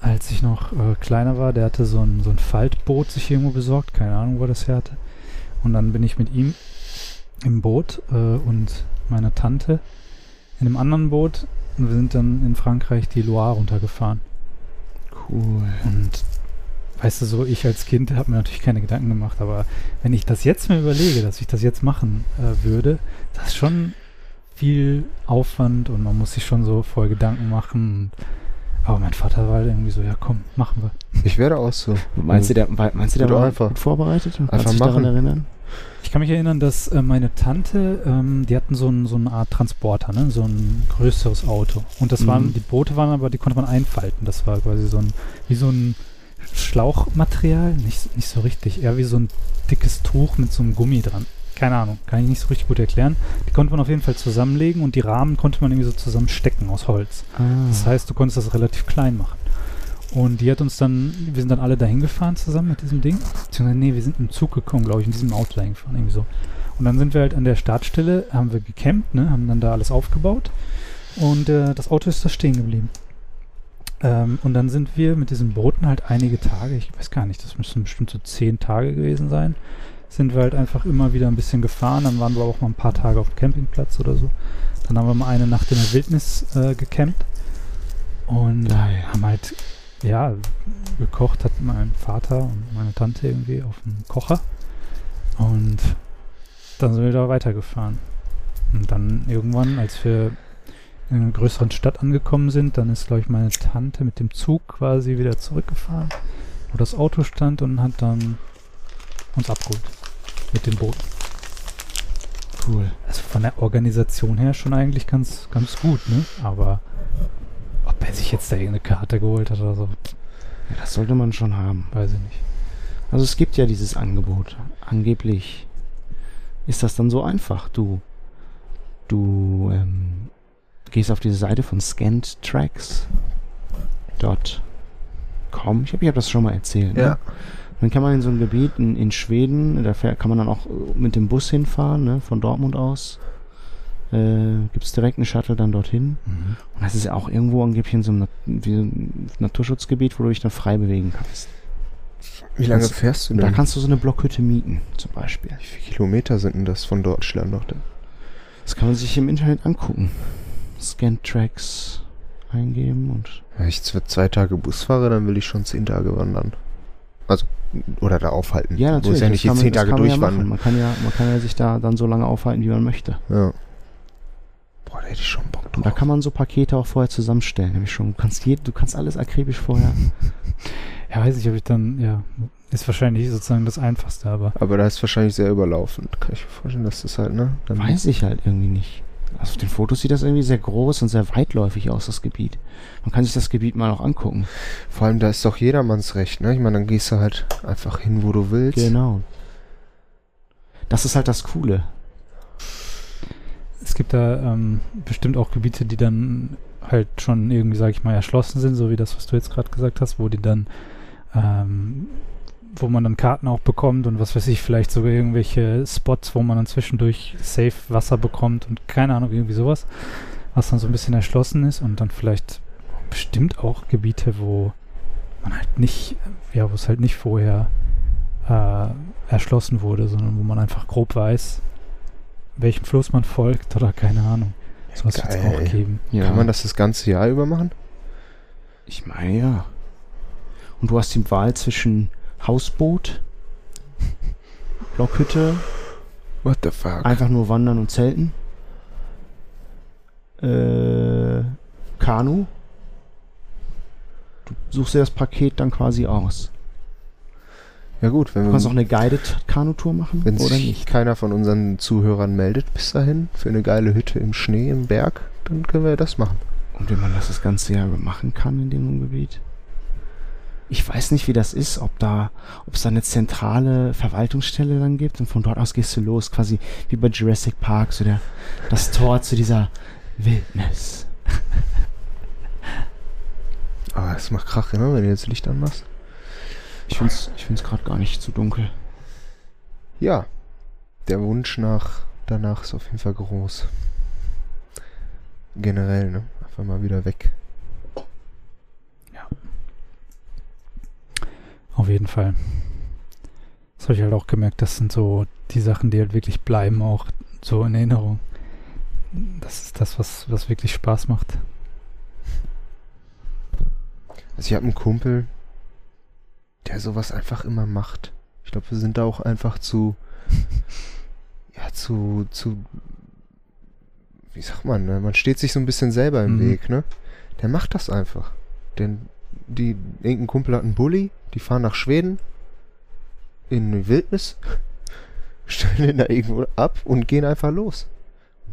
Als ich noch äh, kleiner war, der hatte so ein, so ein Faltboot sich irgendwo besorgt, keine Ahnung, wo er das her hatte. Und dann bin ich mit ihm im Boot äh, und meiner Tante in einem anderen Boot und wir sind dann in Frankreich die Loire runtergefahren. cool. Und weißt du, so ich als Kind habe mir natürlich keine Gedanken gemacht, aber wenn ich das jetzt mir überlege, dass ich das jetzt machen äh, würde, das ist schon viel Aufwand und man muss sich schon so voll Gedanken machen. Und, aber mein Vater war halt irgendwie so, ja komm, machen wir. Ich werde auch so. Meinst du, der, war- meinst du, der war einfach. gut vorbereitet? Und Einfach kannst dich daran machen. erinnern? Ich kann mich erinnern, dass äh, meine Tante, ähm, die hatten so, ein, so eine Art Transporter, ne? so ein größeres Auto. Und das waren, Mhm. die Boote waren aber, die konnte man einfalten. Das war quasi so ein, wie so ein Schlauchmaterial, nicht, nicht so richtig, eher wie so ein dickes Tuch mit so einem Gummi dran. Keine Ahnung, kann ich nicht so richtig gut erklären. Die konnte man auf jeden Fall zusammenlegen und die Rahmen konnte man irgendwie so zusammenstecken aus Holz. Ah. Das heißt, du konntest das relativ klein machen. Und die hat uns dann, wir sind dann alle dahin gefahren zusammen mit diesem Ding. Beziehungsweise, nee, wir sind im Zug gekommen, glaube ich, in diesem Auto dahin gefahren, irgendwie so. Und dann sind wir halt an der Startstelle, haben wir gecampt, ne, haben dann da alles aufgebaut. Und äh, das Auto ist da stehen geblieben. Ähm, und dann sind wir mit diesen Booten halt einige Tage, ich weiß gar nicht, das müssen bestimmt so zehn Tage gewesen sein, sind wir halt einfach immer wieder ein bisschen gefahren. Dann waren wir auch mal ein paar Tage auf dem Campingplatz oder so. Dann haben wir mal eine Nacht in der Wildnis äh, gecampt. Und Geil. haben halt, ja, gekocht hat mein Vater und meine Tante irgendwie auf dem Kocher. Und dann sind wir da weitergefahren. Und dann irgendwann, als wir in einer größeren Stadt angekommen sind, dann ist, glaube ich, meine Tante mit dem Zug quasi wieder zurückgefahren, wo das Auto stand und hat dann uns abgeholt mit dem Boot. Cool. Also von der Organisation her schon eigentlich ganz, ganz gut, ne? Aber ob er sich jetzt da irgendeine Karte geholt hat oder so, Ja, das sollte man schon haben. weiß ich nicht. Also es gibt ja dieses Angebot. Angeblich ist das dann so einfach. Du Du ähm, gehst auf diese Seite von scanttracks.com. Ich glaube, ich habe das schon mal erzählt. Ne? Dann kann man in so ein Gebiet in, in Schweden, da kann man dann auch äh, mit dem Bus hinfahren, ne, von Dortmund aus. Äh, Gibt es direkt einen Shuttle dann dorthin. Mhm. Und das ist ja auch irgendwo angeblich in so einem wie so ein Naturschutzgebiet, wo du dich dann frei bewegen kannst. Wie lange Kannst- fährst du Und da denn? kannst du so eine Blockhütte mieten, zum Beispiel. Wie viele Kilometer sind denn das von Deutschland noch? Da? Das kann man sich im Internet angucken. Scantracks eingeben und Wenn ich zwei Tage Bus fahre, dann will ich schon zehn Tage wandern. Also, oder da aufhalten. ja natürlich. Muss ja nicht die man- zehn Tage kann man ja durchwandern. Man kann ja, man kann ja sich da dann so lange aufhalten, wie man möchte. Ja. Boah, da hätte ich schon Bock Und drauf. da kann man so Pakete auch vorher zusammenstellen. Nämlich schon, du kannst, je, du kannst alles akribisch vorher. Ja, weiß ich, ob ich dann, ja, ist wahrscheinlich sozusagen das Einfachste, aber Aber da ist wahrscheinlich sehr überlaufen. Kann ich mir vorstellen, dass das halt, ne? Dann Weiß ich halt irgendwie nicht. Also auf den Fotos sieht das irgendwie sehr groß und sehr weitläufig aus, das Gebiet. Man kann sich das Gebiet mal auch angucken. Vor allem, da ist doch jedermanns Recht, ne? Ich meine, dann gehst du halt einfach hin, wo du willst. Genau. Das ist halt das Coole. es gibt da ähm, bestimmt auch Gebiete, die dann halt schon irgendwie, sag ich mal, erschlossen sind, so wie das, was du jetzt gerade gesagt hast, wo die dann, ähm, wo man dann Karten auch bekommt und was weiß ich, vielleicht sogar irgendwelche Spots, wo man dann zwischendurch safe Wasser bekommt und keine Ahnung, irgendwie sowas, was dann so ein bisschen erschlossen ist und dann vielleicht bestimmt auch Gebiete, wo man halt nicht, ja, wo es halt nicht vorher äh, erschlossen wurde, sondern wo man einfach grob weiß, welchem Fluss man folgt oder keine Ahnung. Sowas wird es auch geben. Ja. Kann man das das ganze Jahr über machen? Ich meine ja. Und du hast die Wahl zwischen Hausboot, Blockhütte, What the fuck? einfach nur wandern und zelten, äh, Kanu. Du suchst dir das Paket dann quasi aus. Ja gut, wenn Du wir kannst auch eine Guided Kanutour machen Wenn oder sich nicht. keiner von unseren Zuhörern meldet bis dahin für eine geile Hütte im Schnee im Berg, dann können wir das machen. Und wenn man das das ganze Jahr über machen kann in dem Gebiet. Ich weiß nicht, wie das ist, ob da, ob es da eine zentrale Verwaltungsstelle dann gibt und von dort aus gehst du los, quasi wie bei Jurassic Park, so der, das Tor zu dieser Wildnis. Aber es macht Krach, ne, wenn du jetzt Licht anmachst. Ich find's, ich find's gerade gar nicht zu dunkel. Ja, der Wunsch nach danach ist auf jeden Fall groß. Generell, ne? Einfach mal wieder weg. Auf jeden Fall. Das habe ich halt auch gemerkt, das sind so die Sachen, die halt wirklich bleiben, auch so in Erinnerung. Das ist das, was, was wirklich Spaß macht. Also ich habe einen Kumpel, der sowas einfach immer macht. Ich glaube, wir sind da auch einfach zu, ja, zu, zu, wie sagt man, ne? man steht sich so ein bisschen selber im Mhm. Weg, ne? Der macht das einfach. Denn die, irgendein Kumpel hat einen Bulli, die fahren nach Schweden, in die Wildnis, stellen den da irgendwo ab und gehen einfach los.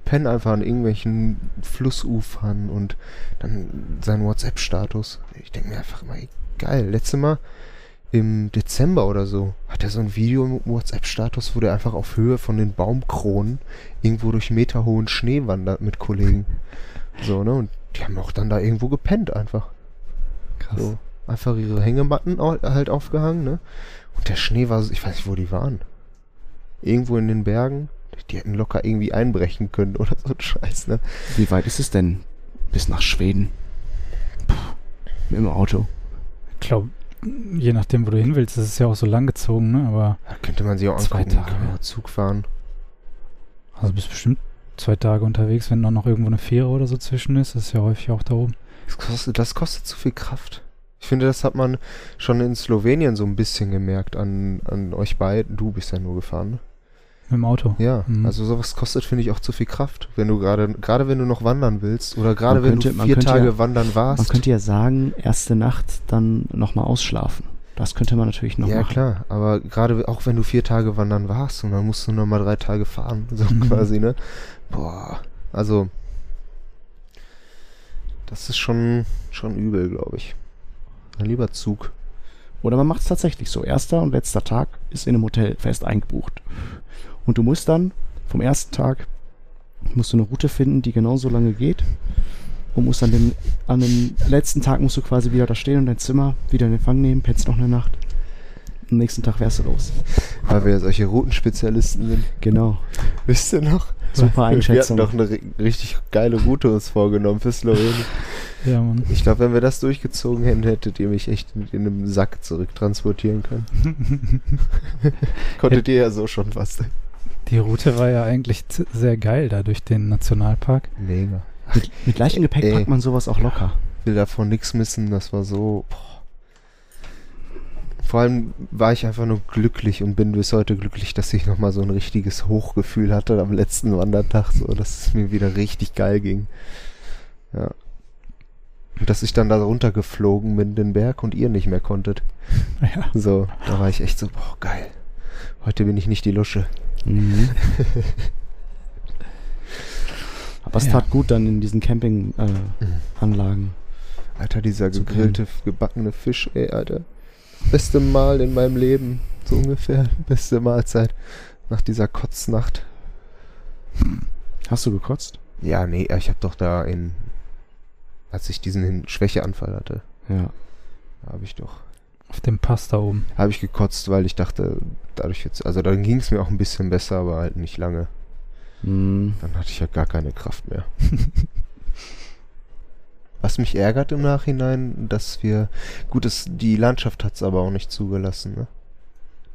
Pennen einfach an irgendwelchen Flussufern und dann sein WhatsApp-Status. Ich denke mir einfach immer, geil. Letztes Mal im Dezember oder so hat er so ein Video im WhatsApp-Status, wo der einfach auf Höhe von den Baumkronen irgendwo durch meterhohen Schnee wandert mit Kollegen. So, ne? Und die haben auch dann da irgendwo gepennt einfach. Krass. So. Einfach ihre Hängematten halt aufgehangen, ne? Und der Schnee war, so- ich weiß nicht, wo die waren. Irgendwo in den Bergen. Die hätten locker irgendwie einbrechen können oder so ein Scheiß, ne? Wie weit ist es denn bis nach Schweden? Puh, mit dem Auto. Ich glaube, je nachdem, wo du hin willst, das ist ja auch so lang gezogen, ne? Aber Da könnte man sich auch Zwei angucken. Tage. Kann man auch Zug fahren. also du bist bestimmt zwei Tage unterwegs, wenn dann noch irgendwo eine Fähre oder so zwischen ist. Das ist ja häufig auch da oben. Das kostet, das kostet zu viel Kraft. Ich finde, das hat man schon in Slowenien so ein bisschen gemerkt an, an euch beiden. Du bist ja nur gefahren, ne? Mit dem Auto. Ja, Mhm. also sowas kostet, finde ich, auch zu viel Kraft. Wenn du gerade, gerade wenn du noch wandern willst oder gerade wenn du vier Tage ja- wandern warst. Man könnte ja sagen, erste Nacht dann nochmal ausschlafen. Das könnte man natürlich noch ja, machen. klar, aber gerade auch wenn du vier Tage wandern warst und dann musst du noch mal drei Tage fahren, so Mhm. quasi, ne? Boah, also das ist schon, schon übel, glaube ich. Dann lieber Zug. Oder man macht es tatsächlich so. Erster und letzter Tag ist in einem Hotel fest eingebucht. Und du musst dann vom ersten Tag musst du eine Route finden, die genauso lange geht. Und musst an dem, an dem letzten Tag musst du quasi wieder da stehen und dein Zimmer wieder in Empfang nehmen, pennst noch eine Nacht. Am nächsten Tag wärst du los. Weil wir ja solche Routenspezialisten sind. Genau. Wisst ihr noch? Super Wir hatten Einschätzung. doch eine ri- richtig geile Route uns vorgenommen für Slowenien. Ja, Mann. Ich glaube, wenn wir das durchgezogen hätten, hättet ihr mich echt in einem Sack zurücktransportieren können. Konntet ihr ja so schon fast. Die Route war ja eigentlich sehr geil da durch den Nationalpark. Mega. Mit, mit leichtem Gepäck Ey. packt man sowas auch locker. will davon nichts missen. Das war so. Boah. Vor allem war ich einfach nur glücklich und bin bis heute glücklich, dass ich nochmal so ein richtiges Hochgefühl hatte am letzten Wandertag, so dass es mir wieder richtig geil ging. Ja. Und dass ich dann da runtergeflogen bin, den Berg, und ihr nicht mehr konntet. Ja. So, da war ich echt so, boah, geil. Heute bin ich nicht die Lusche. Mhm. Aber es Ja. tat gut dann in diesen Campinganlagen. Äh. Alter, dieser gegrillte, gebackene Fisch, ey, Alter. Beste Mal in meinem Leben, so ungefähr. Beste Mahlzeit nach dieser Kotznacht. Hast du gekotzt? Ja, nee, ich hab doch da in, als ich diesen Schwächeanfall hatte, Ja. habe ich doch, Auf dem Pass da oben. habe ich gekotzt, weil ich dachte, dadurch jetzt, also dann ging es mir auch ein bisschen besser, aber halt nicht lange. Mhm. Dann hatte ich ja gar keine Kraft mehr. Was mich ärgert im Nachhinein, dass wir, gut, das, die Landschaft hat es aber auch nicht zugelassen, ne?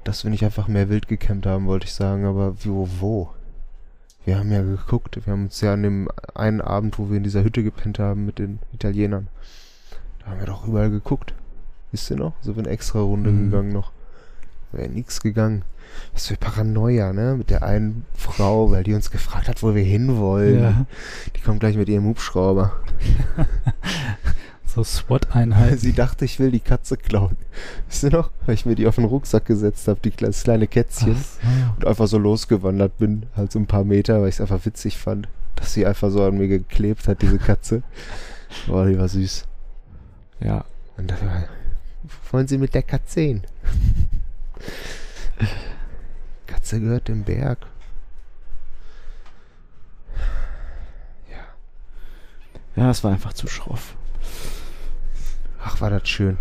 Dass wir nicht einfach mehr wild gecampt haben, wollte ich sagen, aber wo, wo? Wir haben ja geguckt, wir haben uns ja an dem einen Abend, wo wir in dieser Hütte gepennt haben mit den Italienern, da haben wir doch überall geguckt. Wisst ihr noch? So eine extra Runde Mhm. gegangen noch. Wäre nix gegangen. Was für Paranoia, ne? Mit der einen Frau, weil die uns gefragt hat, wo wir hinwollen. Ja. Die kommt gleich mit ihrem Hubschrauber. So SWAT-Einheit. sie dachte, ich will die Katze klauen. Wisst ihr noch? Weil ich mir die auf den Rucksack gesetzt habe, die das kleine Kätzchen. Ach Und einfach so losgewandert bin, halt so ein paar Meter, weil ich es einfach witzig fand, dass sie einfach so an mir geklebt hat, diese Katze. Boah, die war süß. Ja. Und da wollen Sie mit der Katze hin? Katze gehört dem Berg. Ja. Ja, es war einfach zu schroff. Ach, war das schön.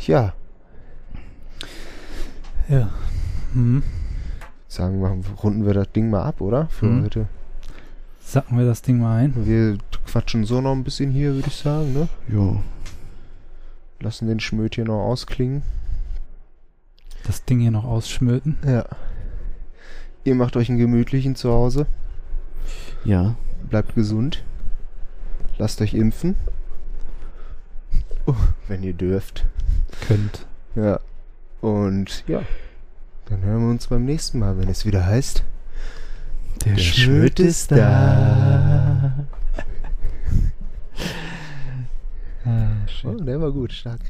Ja. Ja. Hm. sagen wir, runden wir das Ding mal ab, oder? Für Mhm. heute. Sacken wir das Ding mal ein. Wir quatschen so noch ein bisschen hier, würde ich sagen, ne? Jo. Lassen den Schmöd hier noch ausklingen. Das Ding hier noch ausschmöten. Ja. Ihr macht euch einen gemütlichen zu Hause. Ja. Bleibt gesund. Lasst euch impfen. Oh, wenn ihr dürft. Könnt. Ja. Und ja. Dann hören wir uns beim nächsten Mal, wenn es wieder heißt. Der, Schmöd ist da. Ah. Oh, der war gut. Stark.